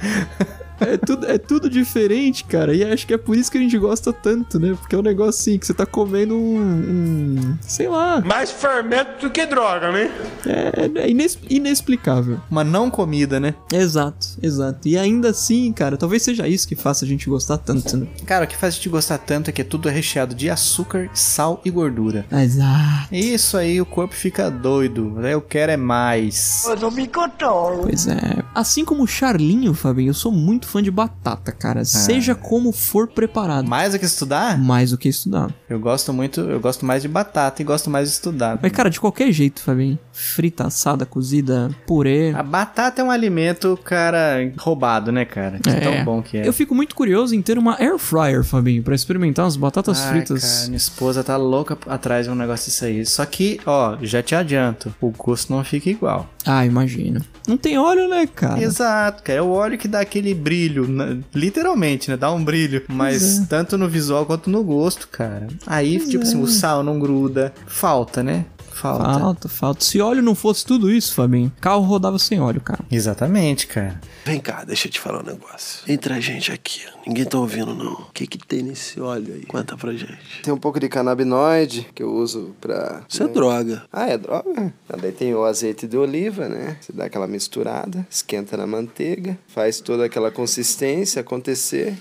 é tudo, é tudo diferente, cara. E acho que é por isso que a gente gosta tanto, né? Porque é um negócio assim, que você tá comendo um. um- sei lá. Mais fermento do que droga, né? É, é ines- inexplicável. Uma não comida, né? Exato, exato. E ainda assim, cara, talvez seja isso que faça a gente gostar tanto, né? Cara, o que faz a gente gostar tanto é que é tudo recheado de açúcar, sal e gordura. Exato. Isso aí o corpo fica doido. Eu quero é mais. Eu não me controlo. Pois é. Assim como o Charlinho, Fabinho, eu sou muito fã de batata, cara. Seja como for preparado. Mais do que estudar? Mais do que estudar. Eu gosto muito, eu gosto mais de batata e gosto mais de estudar. Mas, cara, de qualquer jeito, Fabinho. Frita, assada, cozida, purê. A batata é um alimento, cara, roubado, né, cara? De É. tão bom que é. Eu fico muito curioso em ter uma air fryer, Fabinho, pra experimentar as batatas fritas. Cara, minha esposa tá louca atrás de um negócio disso aí. Só que, ó, já te adianto, o gosto não fica igual. Ah, imagino. Não tem óleo, né, cara? Exato, cara. É o óleo que dá aquele brilho, né? literalmente, né? Dá um brilho. Mas é. tanto no visual quanto no gosto, cara. Aí, Pois tipo é. assim, o sal não gruda. Falta, né? Falta. Falta, falta. Se óleo não fosse tudo isso, Fabinho, carro rodava sem óleo, cara. Exatamente, cara. Vem cá, deixa eu te falar um negócio. Entre a gente aqui, ninguém tá ouvindo, não. O que que tem nesse óleo aí? Conta pra gente. Tem um pouco de canabinoide que eu uso pra. Isso é droga. Ah, é droga? Ah, Daí tem o azeite de oliva, né? Você dá aquela misturada, esquenta na manteiga, faz toda aquela consistência acontecer.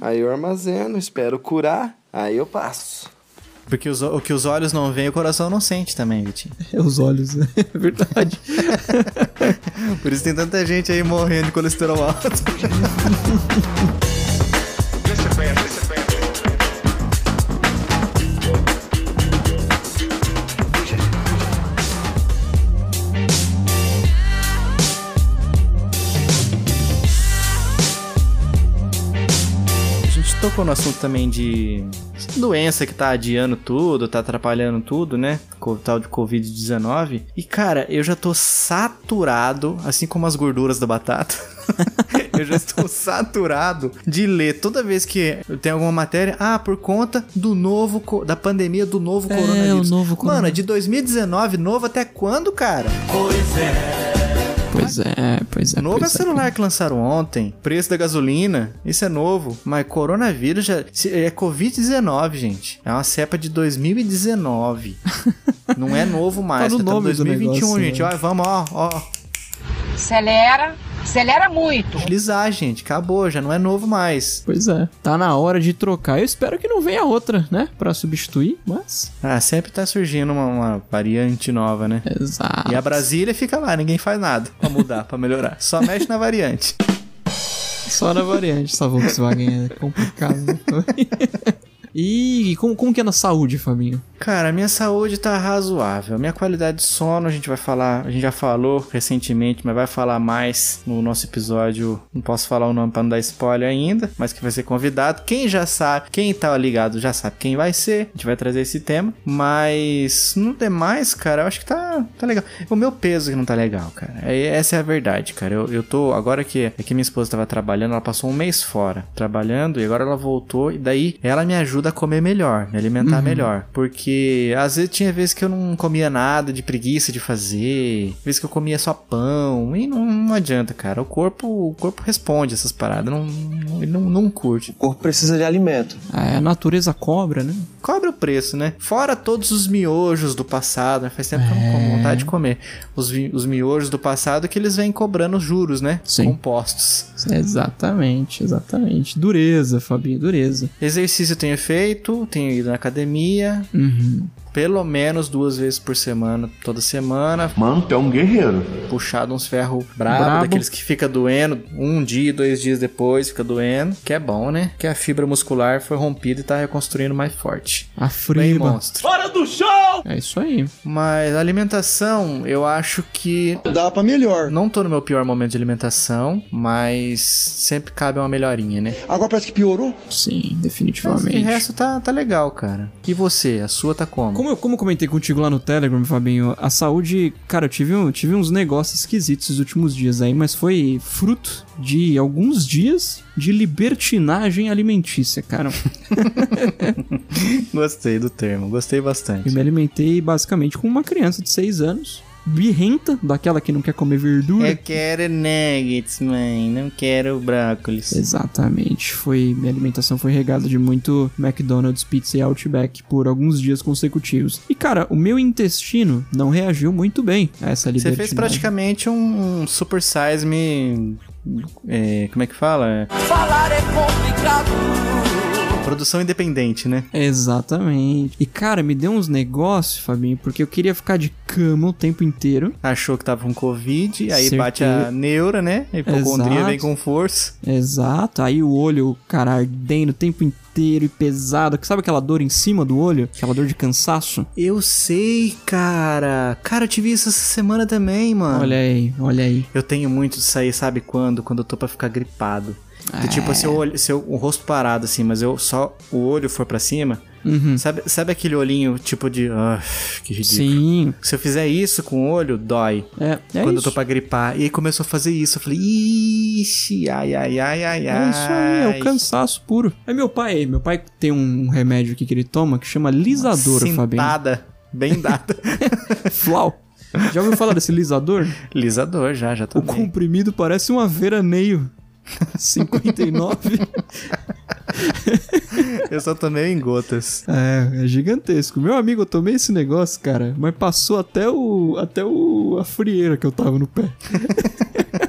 Aí eu armazeno, espero curar, aí eu passo. Porque os, o que os olhos não veem, o coração não sente também, Vitinho. É os olhos, né? É verdade. Por isso tem tanta gente aí morrendo de colesterol alto. tocou no assunto também de doença que tá adiando tudo, tá atrapalhando tudo, né? O tal de Covid-19. E cara, eu já tô saturado, assim como as gorduras da batata. eu já estou saturado de ler toda vez que eu tenho alguma matéria, ah, por conta do novo, da pandemia do novo É, coronavírus. o novo Mano, coronavírus. é de 2019, novo até quando, cara? Pois é. Pois é, pois é. Novo é pois celular que lançaram ontem. Preço da gasolina. Isso é novo. Mas coronavírus já. É Covid-19, gente. É uma cepa de 2019. Não é novo mais. Tá no tá nome do 2021, negócio, gente. né? Ó, vamos, ó, ó. Acelera, Acelera muito. Utilizar, gente. Acabou, já não é novo mais. Pois é. Tá na hora de trocar. Eu espero que não venha outra, né? Pra substituir, mas. Ah, sempre tá surgindo uma, uma variante nova, né? Exato. E a Brasília fica lá, ninguém faz nada pra mudar, pra melhorar. Só mexe na variante. Só na variante. Essa Volkswagen é complicado. né? E como, como que é na saúde, Fabinho? Cara, minha saúde tá razoável. Minha qualidade de sono, a gente vai falar, a gente já falou recentemente, mas vai falar mais no nosso episódio. Não posso falar o nome pra não dar spoiler ainda, mas que vai ser convidado. Quem já sabe, quem tá ligado já sabe quem vai ser. A gente vai trazer esse tema. Mas no demais, cara, eu acho que tá, tá legal. O meu peso que não tá legal, cara. É, essa é a verdade, cara. Eu, eu tô. Agora que, é que minha esposa tava trabalhando, ela passou um mês fora trabalhando e agora ela voltou. E daí ela me ajuda a comer melhor, me alimentar Uhum. melhor. Porque às vezes tinha vezes que eu não comia nada de preguiça de fazer, vezes que eu comia só pão, e não, não adianta, cara. O corpo, o corpo responde essas paradas, não, não, ele não, não curte. O corpo precisa de alimento. É, a natureza cobra, né? Cobra o preço, né? Fora todos os miojos do passado, né? faz tempo que eu não como vontade de comer. Os, os miojos do passado que eles vêm cobrando juros, né? Sim. Compostos. Exatamente, exatamente. Dureza, Fabinho, dureza. Exercício eu tenho feito, tenho ido na academia, Uhum. うん。Pelo menos duas vezes por semana, toda semana. Mano, tu é um guerreiro. Puxado uns ferros brabo, Brabo. daqueles que fica doendo um dia, dois dias depois, fica doendo. Que é bom, né? Que a fibra muscular foi rompida e tá reconstruindo mais forte. A Bem friba. monstro. Fora do show! É isso aí. Mas a alimentação, eu acho que. Dá pra melhor. Não tô no meu pior momento de alimentação, mas sempre cabe uma melhorinha, né? Agora parece que piorou. Sim, Mas definitivamente. o resto tá, tá legal, cara. E você? A sua tá como? Como eu, como eu comentei contigo lá no Telegram, Fabinho, a saúde, cara, eu tive, um, tive uns negócios esquisitos nos últimos dias aí, mas foi fruto de alguns dias de libertinagem alimentícia, cara. Gostei do termo, gostei Eu bastante. me alimentei basicamente como uma criança de 6 anos, birrenta, daquela que não quer comer verdura. Eu quero nuggets, mãe. Não quero brócolis. Exatamente. Foi, minha alimentação foi regada de muito McDonald's, pizza e Outback por alguns dias consecutivos. E cara, o meu intestino não reagiu muito bem a essa Você libertinagem. fez praticamente um, um super size me. é, como é que fala? Falar é complicado. Produção independente, né? Exatamente. E cara, me deu uns negócios, Fabinho, porque eu queria ficar de cama o tempo inteiro. Achou que tava com Covid, aí Certeza. bate a neura, né? A hipocondria vem com força. Exato. Aí o olho, cara, ardendo o tempo inteiro e pesado. Sabe aquela dor em cima do olho? Aquela dor de cansaço? Eu sei, cara. Cara, eu tive isso essa semana também, mano. Olha aí, olha aí. Eu tenho muito disso aí, sabe quando? Quando eu tô pra ficar gripado. Que, tipo, se, eu, olho- se eu, o rosto parado assim, mas eu só o olho for pra cima, Uhum. sabe, sabe aquele olhinho tipo de. Ah, que ridículo. Sim. Se eu fizer isso com o olho, dói. É, é quando eu isso. tô pra gripar. E aí começou a fazer isso. Eu falei, ixi, ai, ai, ai, ai, ai. É isso aí, é o cansaço puro. Aí meu pai, meu pai tem um remédio aqui que ele toma que chama lisador, Fabinho. Bem dada. Flau. Já ouviu falar desse lisador? Lisador, já, já O tomei. comprimido parece uma veraneio. 59. Eu só tomei em gotas. É, é gigantesco. Meu amigo, eu tomei esse negócio, cara, mas passou até o até o a frieira que eu tava no pé.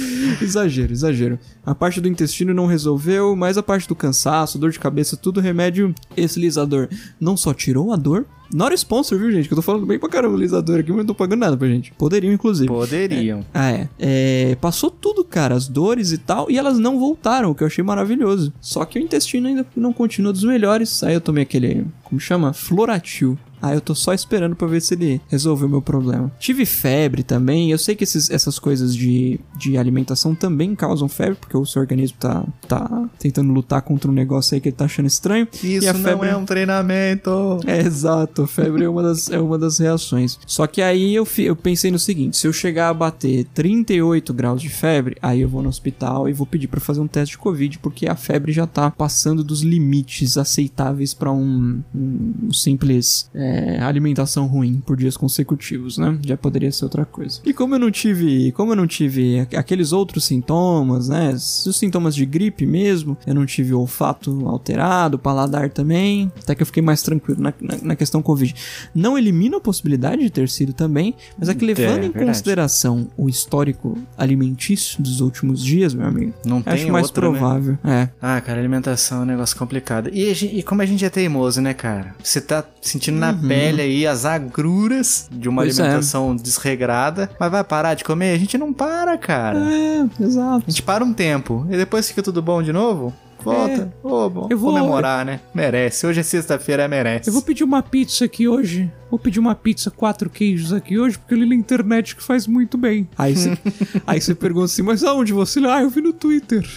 exagero, exagero. A parte do intestino não resolveu, mas a parte do cansaço, dor de cabeça, tudo remédio esse lisador não só tirou a dor, not sponsor, viu, gente? Que eu tô falando bem pra caramba o lisador aqui, mas não tô pagando nada pra gente. Poderiam, inclusive. Poderiam. Ah, é. É, Passou tudo, cara, as dores e tal, e elas não voltaram, o que eu achei maravilhoso. Só que o intestino ainda não continua dos melhores. Aí eu tomei aquele, como chama? Floratil. Aí eu tô só esperando pra ver se ele resolveu o meu problema. Tive febre também. Eu sei que esses- essas coisas de, de alimentação também causam febre, porque o seu organismo tá, tá tentando lutar contra um negócio aí que ele tá achando estranho. Isso e a não febre... é um treinamento. É, exato, febre é uma das, é uma das reações. Só que aí eu, fi- eu pensei no seguinte: se eu chegar a bater 38 graus de febre, aí eu vou no hospital e vou pedir pra fazer um teste de Covid, porque a febre já tá passando dos limites aceitáveis pra um, um simples é, é, alimentação ruim por dias consecutivos, né? Já poderia ser outra coisa. E como eu não tive, como eu não tive aqu- aqueles outros sintomas, né? Os sintomas de gripe mesmo, eu não tive olfato alterado, paladar também, até que eu fiquei mais tranquilo na, na, na questão Covid. Não elimina a possibilidade de ter sido também, mas é que levando É, em consideração o histórico alimentício dos últimos dias, meu amigo, Não tem acho mais outra, né? provável. É. Ah, cara, alimentação é um negócio complicado. E, e como a gente é teimoso, né, cara? Você tá sentindo na Uhum. Pele aí as agruras de uma Pois é. alimentação desregrada, mas vai parar de comer? A gente não para, cara. É, exato. A gente para um tempo e depois fica tudo bom de novo? Volta. Ô, bom, Eu vou- comemorar, né? Merece. Hoje é sexta-feira, merece. Eu vou pedir uma pizza aqui hoje. Vou pedir uma pizza quatro queijos aqui hoje, porque eu li na internet que faz muito bem. Aí você, aí pergunta assim, mas aonde você? lê? Ah, eu vi no Twitter.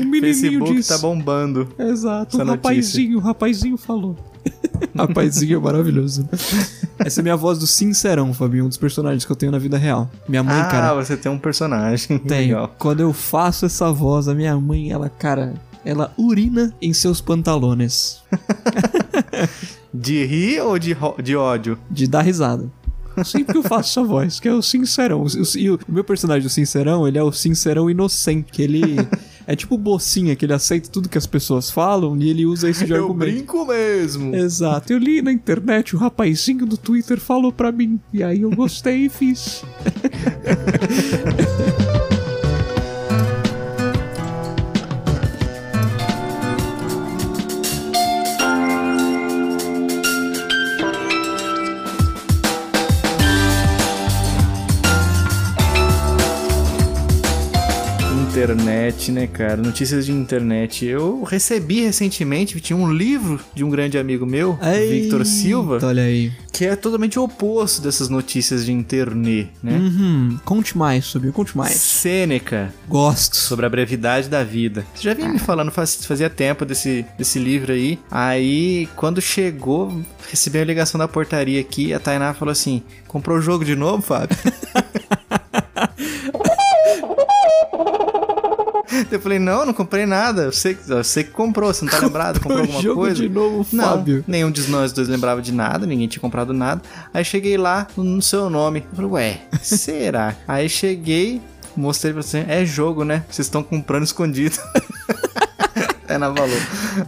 o menininho Facebook disse. tá bombando. Exato, o notícia. rapazinho, o rapazinho falou. rapazinho maravilhoso. Essa é minha voz do Sincerão, Fabinho, um dos personagens que eu tenho na vida real. Minha mãe, ah, cara, você tem um personagem. tem. Quando eu faço essa voz, a minha mãe, ela, cara, ela urina em seus pantalones. De rir ou de, de ódio? de dar risada. Sempre que eu faço essa voz, que é o sincerão. O- E o, o meu personagem, o sincerão, ele é o sincerão inocente, que ele é tipo bocinha, que ele aceita tudo que as pessoas falam e ele usa isso de Eu argumento. brinco mesmo. Exato, eu li na internet, o rapazinho do Twitter falou pra mim, e aí eu gostei e fiz. Internet, né, cara? Notícias de internet. Eu recebi recentemente, tinha um livro de um grande amigo meu, Victor Silva, Olha aí. que é totalmente o oposto dessas notícias de internet, né? Uhum, conte mais sobre, conte mais. Sêneca, Gosto. sobre a brevidade da vida. Você já vinha me falando faz- fazia tempo desse, desse livro aí. Aí, quando chegou, recebi a ligação da portaria aqui, a Tainá falou assim: comprou o jogo de novo, Fábio? Eu falei, não, não comprei nada. Eu sei, eu sei que comprou, você não tá lembrado? Comprou Comprou alguma jogo coisa? de novo, não, Fábio. nenhum de nós dois lembrava de nada, ninguém tinha comprado nada. Aí cheguei lá no seu nome. Eu falei, ué, será? Aí cheguei, mostrei pra você, é jogo, né? Vocês estão comprando escondido. Valor.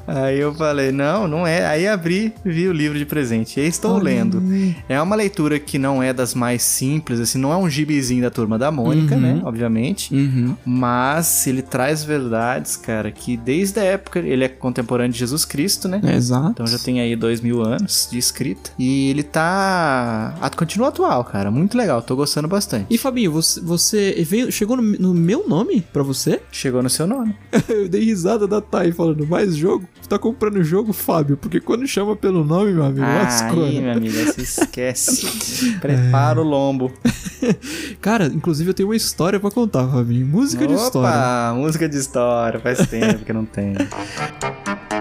Aí eu falei, não, não é. Aí abri, vi o livro de presente. E estou lendo. É uma leitura que não é das mais simples, assim, não é um gibizinho da turma da Mônica, Uhum. né? Obviamente. Uhum. Mas ele traz verdades, cara, que desde a época ele é contemporâneo de Jesus Cristo, né? Exato. Então já tem aí dois mil anos de escrita. E ele tá. Continua atual, cara. Muito legal. Tô gostando bastante. E Fabinho, você, você veio, chegou no, no meu nome pra você? Chegou no seu nome. Eu dei risada da Thay falando, mais jogo? Tu tá comprando jogo, Fábio? Porque quando chama pelo nome, meu amigo, lascou, Aí, né? minha amiga, se esquece. Prepara o lombo. Cara, inclusive eu tenho uma história pra contar, Fabinho. Música de história. Opa, música de história. Faz tempo que não tem.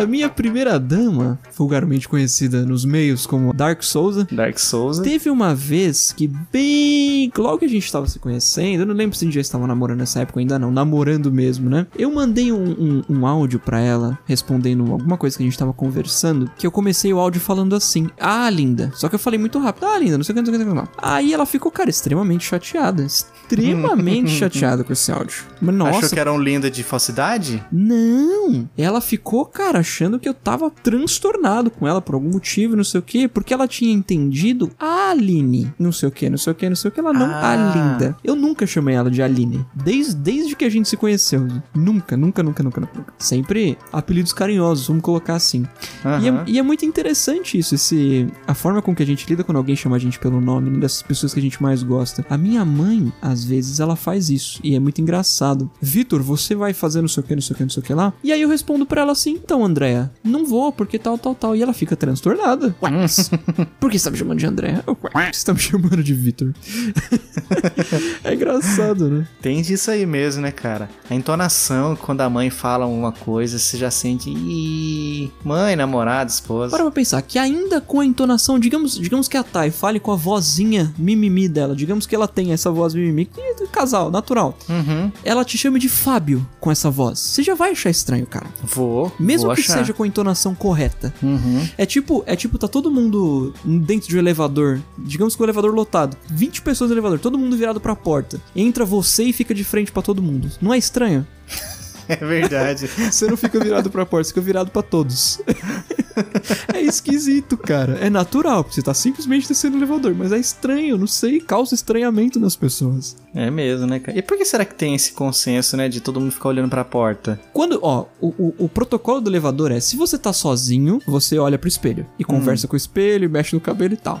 A minha primeira dama, vulgarmente conhecida nos meios como Dark Souza, Dark Souls. teve uma vez que bem... Logo que a gente tava se conhecendo, eu não lembro se a gente já estava namorando nessa época ainda não, namorando mesmo, né? Eu mandei um, um, um áudio pra ela, respondendo alguma coisa que a gente tava conversando, que eu comecei o áudio falando assim, ah, linda. Só que eu falei muito rápido, ah, linda, não sei o que, não sei o que, não sei o que. Aí ela ficou, cara, extremamente chateada, extremamente chateada com esse áudio. Mas, nossa, Achou que era um linda de falsidade? não! Ela ficou, cara, achando que eu tava transtornado com ela por algum motivo, não sei o quê, porque ela tinha entendido a Aline, não sei o quê, não sei o quê, não sei o que, ela não, Ah. a linda. Eu nunca chamei ela de Aline, desde, desde que a gente se conheceu. Nunca, nunca, nunca, nunca, nunca. Sempre apelidos carinhosos, vamos colocar assim. E, é, e é muito interessante isso, esse, a forma com que a gente lida quando alguém chama a gente pelo nome, né, dessas pessoas que a gente mais gosta. A minha mãe, às vezes, ela faz isso, e é muito engraçado. Vitor, você vai fazer não sei o que, não sei o que, não sei o que lá? E aí eu respondo pra ela assim, então, André, Andréa? Não vou, porque tal, tal, tal. E ela fica transtornada. Por que você tá me chamando de Andréa? Por que você tá me chamando de Vitor? é engraçado, né? Tem disso aí mesmo, né, cara? A entonação, quando a mãe fala alguma coisa, você já sente. Ih, mãe, namorada, esposa. Para pra pensar que ainda com a entonação, digamos, digamos que a Thay fale com a vozinha mimimi dela, digamos que ela tenha essa voz mimimi, que é casal, natural. Uhum. Ela te chama de Fábio com essa voz. Você já vai achar estranho, cara. Vou. Mesmo vou que achar. seja com a entonação correta. Uhum. É tipo, é tipo, tá todo mundo dentro de um elevador. Digamos que o elevador lotado. 20 pessoas no elevador, todo mundo virado pra porta. Entra você e fica de frente pra todo mundo. Não é estranho? É verdade. Você não fica virado pra porta, você fica virado pra todos. é esquisito, cara. É natural, porque você tá simplesmente descendo o elevador, mas é estranho, não sei, causa estranhamento nas pessoas. É mesmo, né, cara? E por que será que tem esse consenso, né, de todo mundo ficar olhando pra porta? Quando, ó, o, o, o protocolo do elevador é: se você tá sozinho, você olha pro espelho e conversa com o espelho, mexe no cabelo e tal.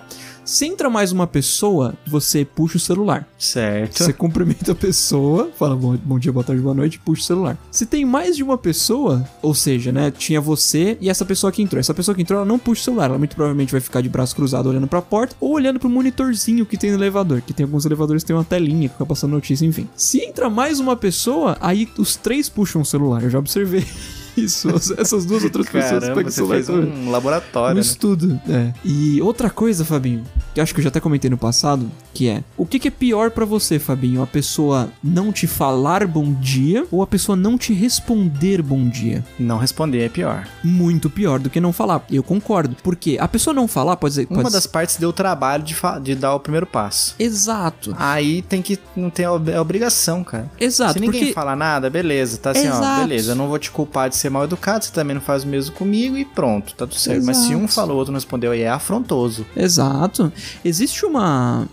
Se entra mais uma pessoa, você puxa o celular. Certo. Você cumprimenta a pessoa, fala bom, bom dia, boa tarde, boa noite, puxa o celular. Se tem mais de uma pessoa, ou seja, né, tinha você e essa pessoa que entrou. Essa pessoa que entrou, ela não puxa o celular, ela muito provavelmente vai ficar de braço cruzado olhando pra porta ou olhando pro monitorzinho que tem no elevador, que tem alguns elevadores que tem uma telinha que fica passando notícia, enfim. Se entra mais uma pessoa, aí os três puxam o celular, eu já observei. Isso, essas duas outras pessoas Caramba, pegam o você celular fez um laboratório, Um né? estudo, é. E outra coisa, Fabinho, que eu acho que eu já até comentei no passado, que é: o que, que é pior pra você, Fabinho? A pessoa não te falar bom dia ou a pessoa não te responder bom dia? Não responder é pior. Muito pior do que não falar. Eu concordo. Porque a pessoa não falar pode dizer. Uma pode- das partes deu o trabalho de, de dar o primeiro passo. Exato. Aí tem que. Não tem a é obrigação, cara. Exato, Se ninguém porque- falar nada, beleza. Tá assim, ó, Exato. beleza. Eu não vou te culpar de ser mal educado, você também não faz o mesmo comigo e pronto, tá tudo certo. Mas se um Exato. falou, o outro não respondeu, aí é afrontoso. Exato. Existe uma.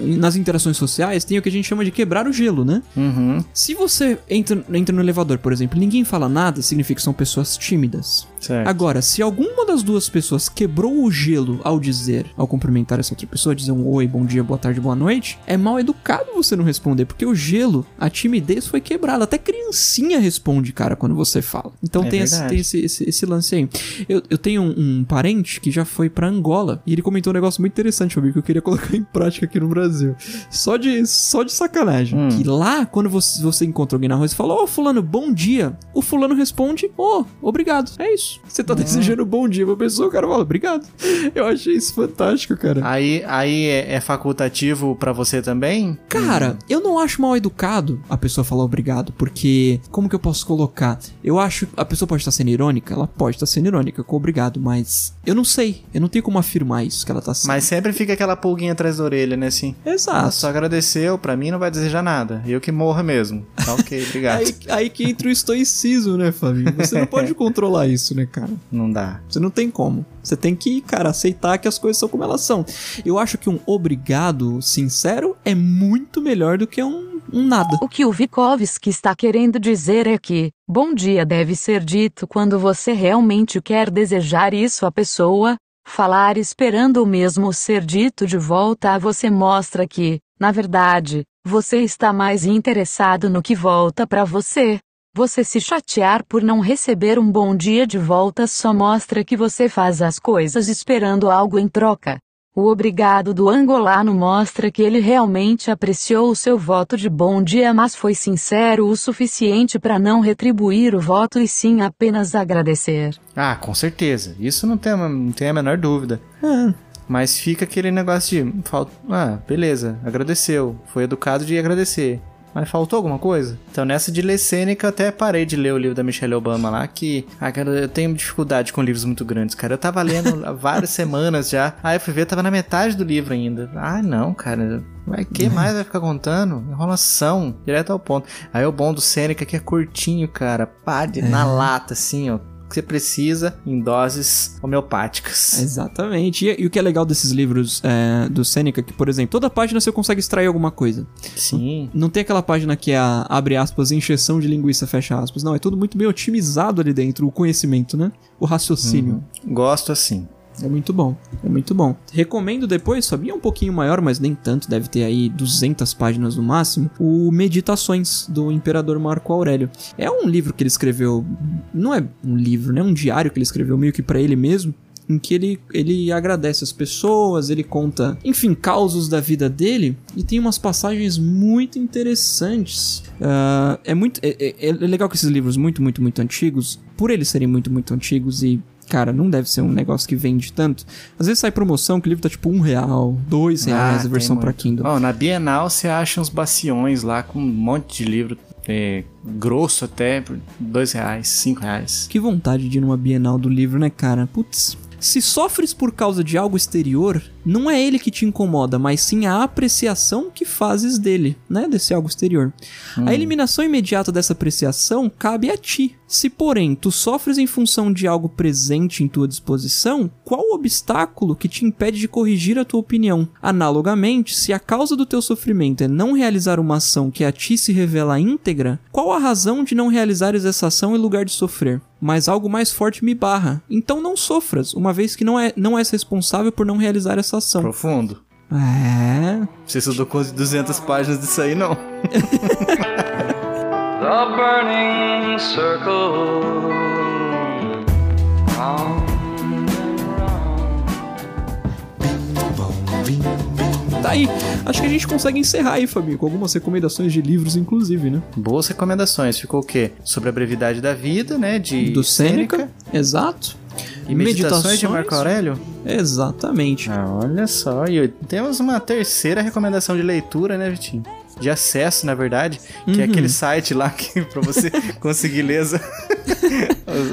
Nas interações sociais tem o que a gente chama de quebrar o gelo, né? Uhum. Se você entra, entra no elevador, por exemplo, e ninguém fala nada, significa que são pessoas tímidas. Certo. Agora, se alguma das duas pessoas quebrou o gelo ao dizer, ao cumprimentar essa outra pessoa, dizer um oi, bom dia, boa tarde, boa noite, é mal educado você não responder, porque o gelo, a timidez foi quebrada. Até criancinha responde, cara, quando você fala. Então É tem, esse, tem esse, esse, esse lance aí. Eu, eu tenho um, um parente que já foi pra Angola e ele comentou um negócio muito interessante, Fabio, que eu queria colocar em prática aqui no Brasil. Só de, só de sacanagem. Hum. Que lá, quando você, você encontra alguém na rua e fala, ô fulano, bom dia. O fulano responde, ô, obrigado. É isso. Você tá desejando bom dia pra pessoa, o cara fala, obrigado. Eu achei isso fantástico, cara. Aí, aí é, é facultativo pra você também? Cara, eu não acho mal educado a pessoa falar obrigado, porque como que eu posso colocar? Eu acho a pessoa pode estar sendo irônica, ela pode estar sendo irônica com obrigado, mas eu não sei, eu não tenho como afirmar isso que ela tá sendo. Mas sempre fica aquela pulguinha atrás da orelha, né, assim? Exato. Ela só agradeceu, pra mim não vai desejar nada. Eu que morra mesmo. Tá ok, obrigado. Aí, aí que entra o estoicismo, né, Fabinho? Você não pode controlar isso, né, cara? Não dá. Você não tem como. Você tem que, cara, aceitar que as coisas são como elas são. Eu acho que um obrigado sincero é muito melhor do que um, um nada. O que o Vikovski está querendo dizer é que, bom dia deve ser dito quando você realmente quer desejar isso à pessoa. Falar esperando o mesmo ser dito de volta a você mostra que, na verdade, você está mais interessado no que volta para você. Você se chatear por não receber um bom dia de volta só mostra que você faz as coisas esperando algo em troca. O obrigado do angolano mostra que ele realmente apreciou o seu voto de bom dia, mas foi sincero o suficiente para não retribuir o voto e sim apenas agradecer. Ah, com certeza. Isso não tem, não tem a menor dúvida. É. Mas fica aquele negócio de. Ah, beleza, agradeceu. Foi educado de agradecer. Mas faltou alguma coisa? Então, nessa de ler Sêneca, eu até parei de ler o livro da Michelle Obama lá, que, ah, cara, eu tenho dificuldade com livros muito grandes, cara. Eu tava lendo há várias semanas já. Aí eu fui ver, tava na metade do livro ainda. Ah, não, cara. Vai que mais vai ficar contando? Enrolação, direto ao ponto. Aí o bom do Sêneca é que é curtinho, cara. Pá, de- na lata, assim, ó. Que você precisa em doses homeopáticas. Exatamente. E, e o que é legal desses livros é, do Seneca, que, por exemplo, toda página você consegue extrair alguma coisa. Sim. Não tem aquela página que é a, abre aspas, encheção de linguiça, fecha aspas. Não, é tudo muito bem otimizado ali dentro, o conhecimento, né? O raciocínio. Gosto assim. É muito bom, é muito bom. Recomendo depois, sabia um pouquinho maior, mas nem tanto, deve ter aí 200 páginas no máximo, o Meditações do Imperador Marco Aurélio. É um livro que ele escreveu, não é um livro, né? Um diário que ele escreveu meio que pra ele mesmo, em que ele, ele agradece as pessoas, ele conta, enfim, causos da vida dele e tem umas passagens muito interessantes. Ah, é muito é, é- é legal que esses livros muito, muito, muito antigos, por eles serem muito, muito antigos e Cara, não deve ser um negócio que vende tanto. Às vezes sai promoção que o livro tá tipo um real, dois reais a tem versão pra muito. Kindle. Ó, na Bienal você acha uns baciões lá com um monte de livro é, grosso até, por dois reais, cinco reais. Que vontade de ir numa Bienal do livro, né, cara? Putz. Se sofres por causa de algo exterior, não é ele que te incomoda, mas sim a apreciação que fazes dele, né? Desse algo exterior. A eliminação imediata dessa apreciação cabe a ti. Se, porém, tu sofres em função de algo presente em tua disposição, qual o obstáculo que te impede de corrigir a tua opinião? Analogamente, se a causa do teu sofrimento é não realizar uma ação que a ti se revela íntegra, qual a razão de não realizares essa ação em lugar de sofrer? Mas algo mais forte me barra. Então não sofras, uma vez que não, é, não és responsável por não realizar essa ação. Profundo. É. Você estudou com 200 páginas disso aí, não? The burning circle. Tá aí. Acho que a gente consegue encerrar aí, Fabinho, com algumas recomendações de livros, inclusive, né? Boas recomendações. Ficou o quê? Sobre a brevidade da vida, né? De Do Sêneca. Exato. E meditações, de Marco Aurélio? Exatamente. Ah, olha só. E temos uma terceira recomendação de leitura, né, Vitinho? De acesso, na verdade, que é Uhum. aquele site lá que pra você conseguir ler as-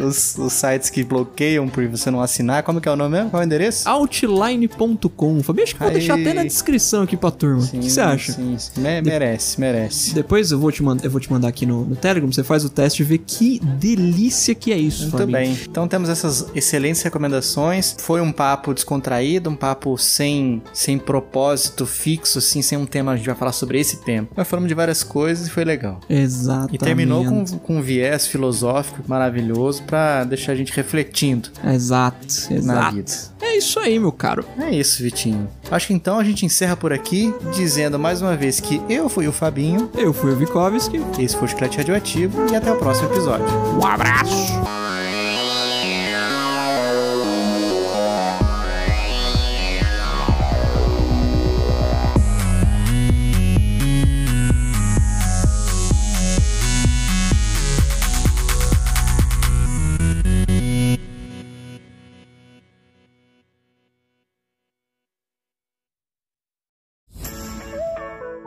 os, os- sites que bloqueiam por você não assinar. Como que é o nome mesmo? Qual é o endereço? Outline.com. Fabinho, acho que vou Aí. deixar até na descrição aqui pra turma. O que que você acha? Sim, sim. Me- merece, merece. Depois eu vou te, mand eu vou te mandar aqui no, no Telegram, você faz o teste e vê que delícia que é isso, Muito Fabinho. bem. Então temos essas excelentes recomendações. Foi um papo descontraído, um papo sem, sem propósito fixo, assim, sem um tema, a gente vai falar sobre esse tema. Mas falamos de várias coisas e foi legal. Exatamente. E terminou com, com um viés filosófico maravilhoso pra deixar a gente refletindo Exato, na exato. vida. É isso aí, meu caro. É isso, Vitinho. Acho que então a gente encerra por aqui, dizendo mais uma vez que eu fui o Fabinho. Eu fui o Vikovski. Esse foi o Chiclete Radioativo e até o próximo episódio. Um abraço!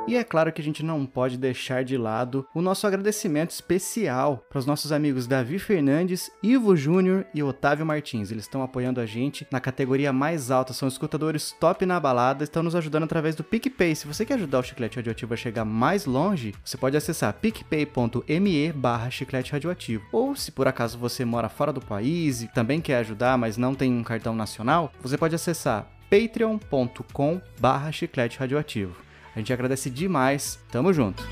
E é claro que a gente não pode deixar de lado o nosso agradecimento especial para os nossos amigos Davi Fernandes, Ivo Júnior e Otávio Martins. Eles estão apoiando a gente na categoria mais alta, são escutadores top na balada, estão nos ajudando através do PicPay. Se você quer ajudar o Chiclete Radioativo a chegar mais longe, você pode acessar picpay.me barra chiclete radioativo. Ou se por acaso você mora fora do país e também quer ajudar, mas não tem um cartão nacional, você pode acessar patreon.com barra chiclete radioativo. A gente agradece demais. Tamo junto.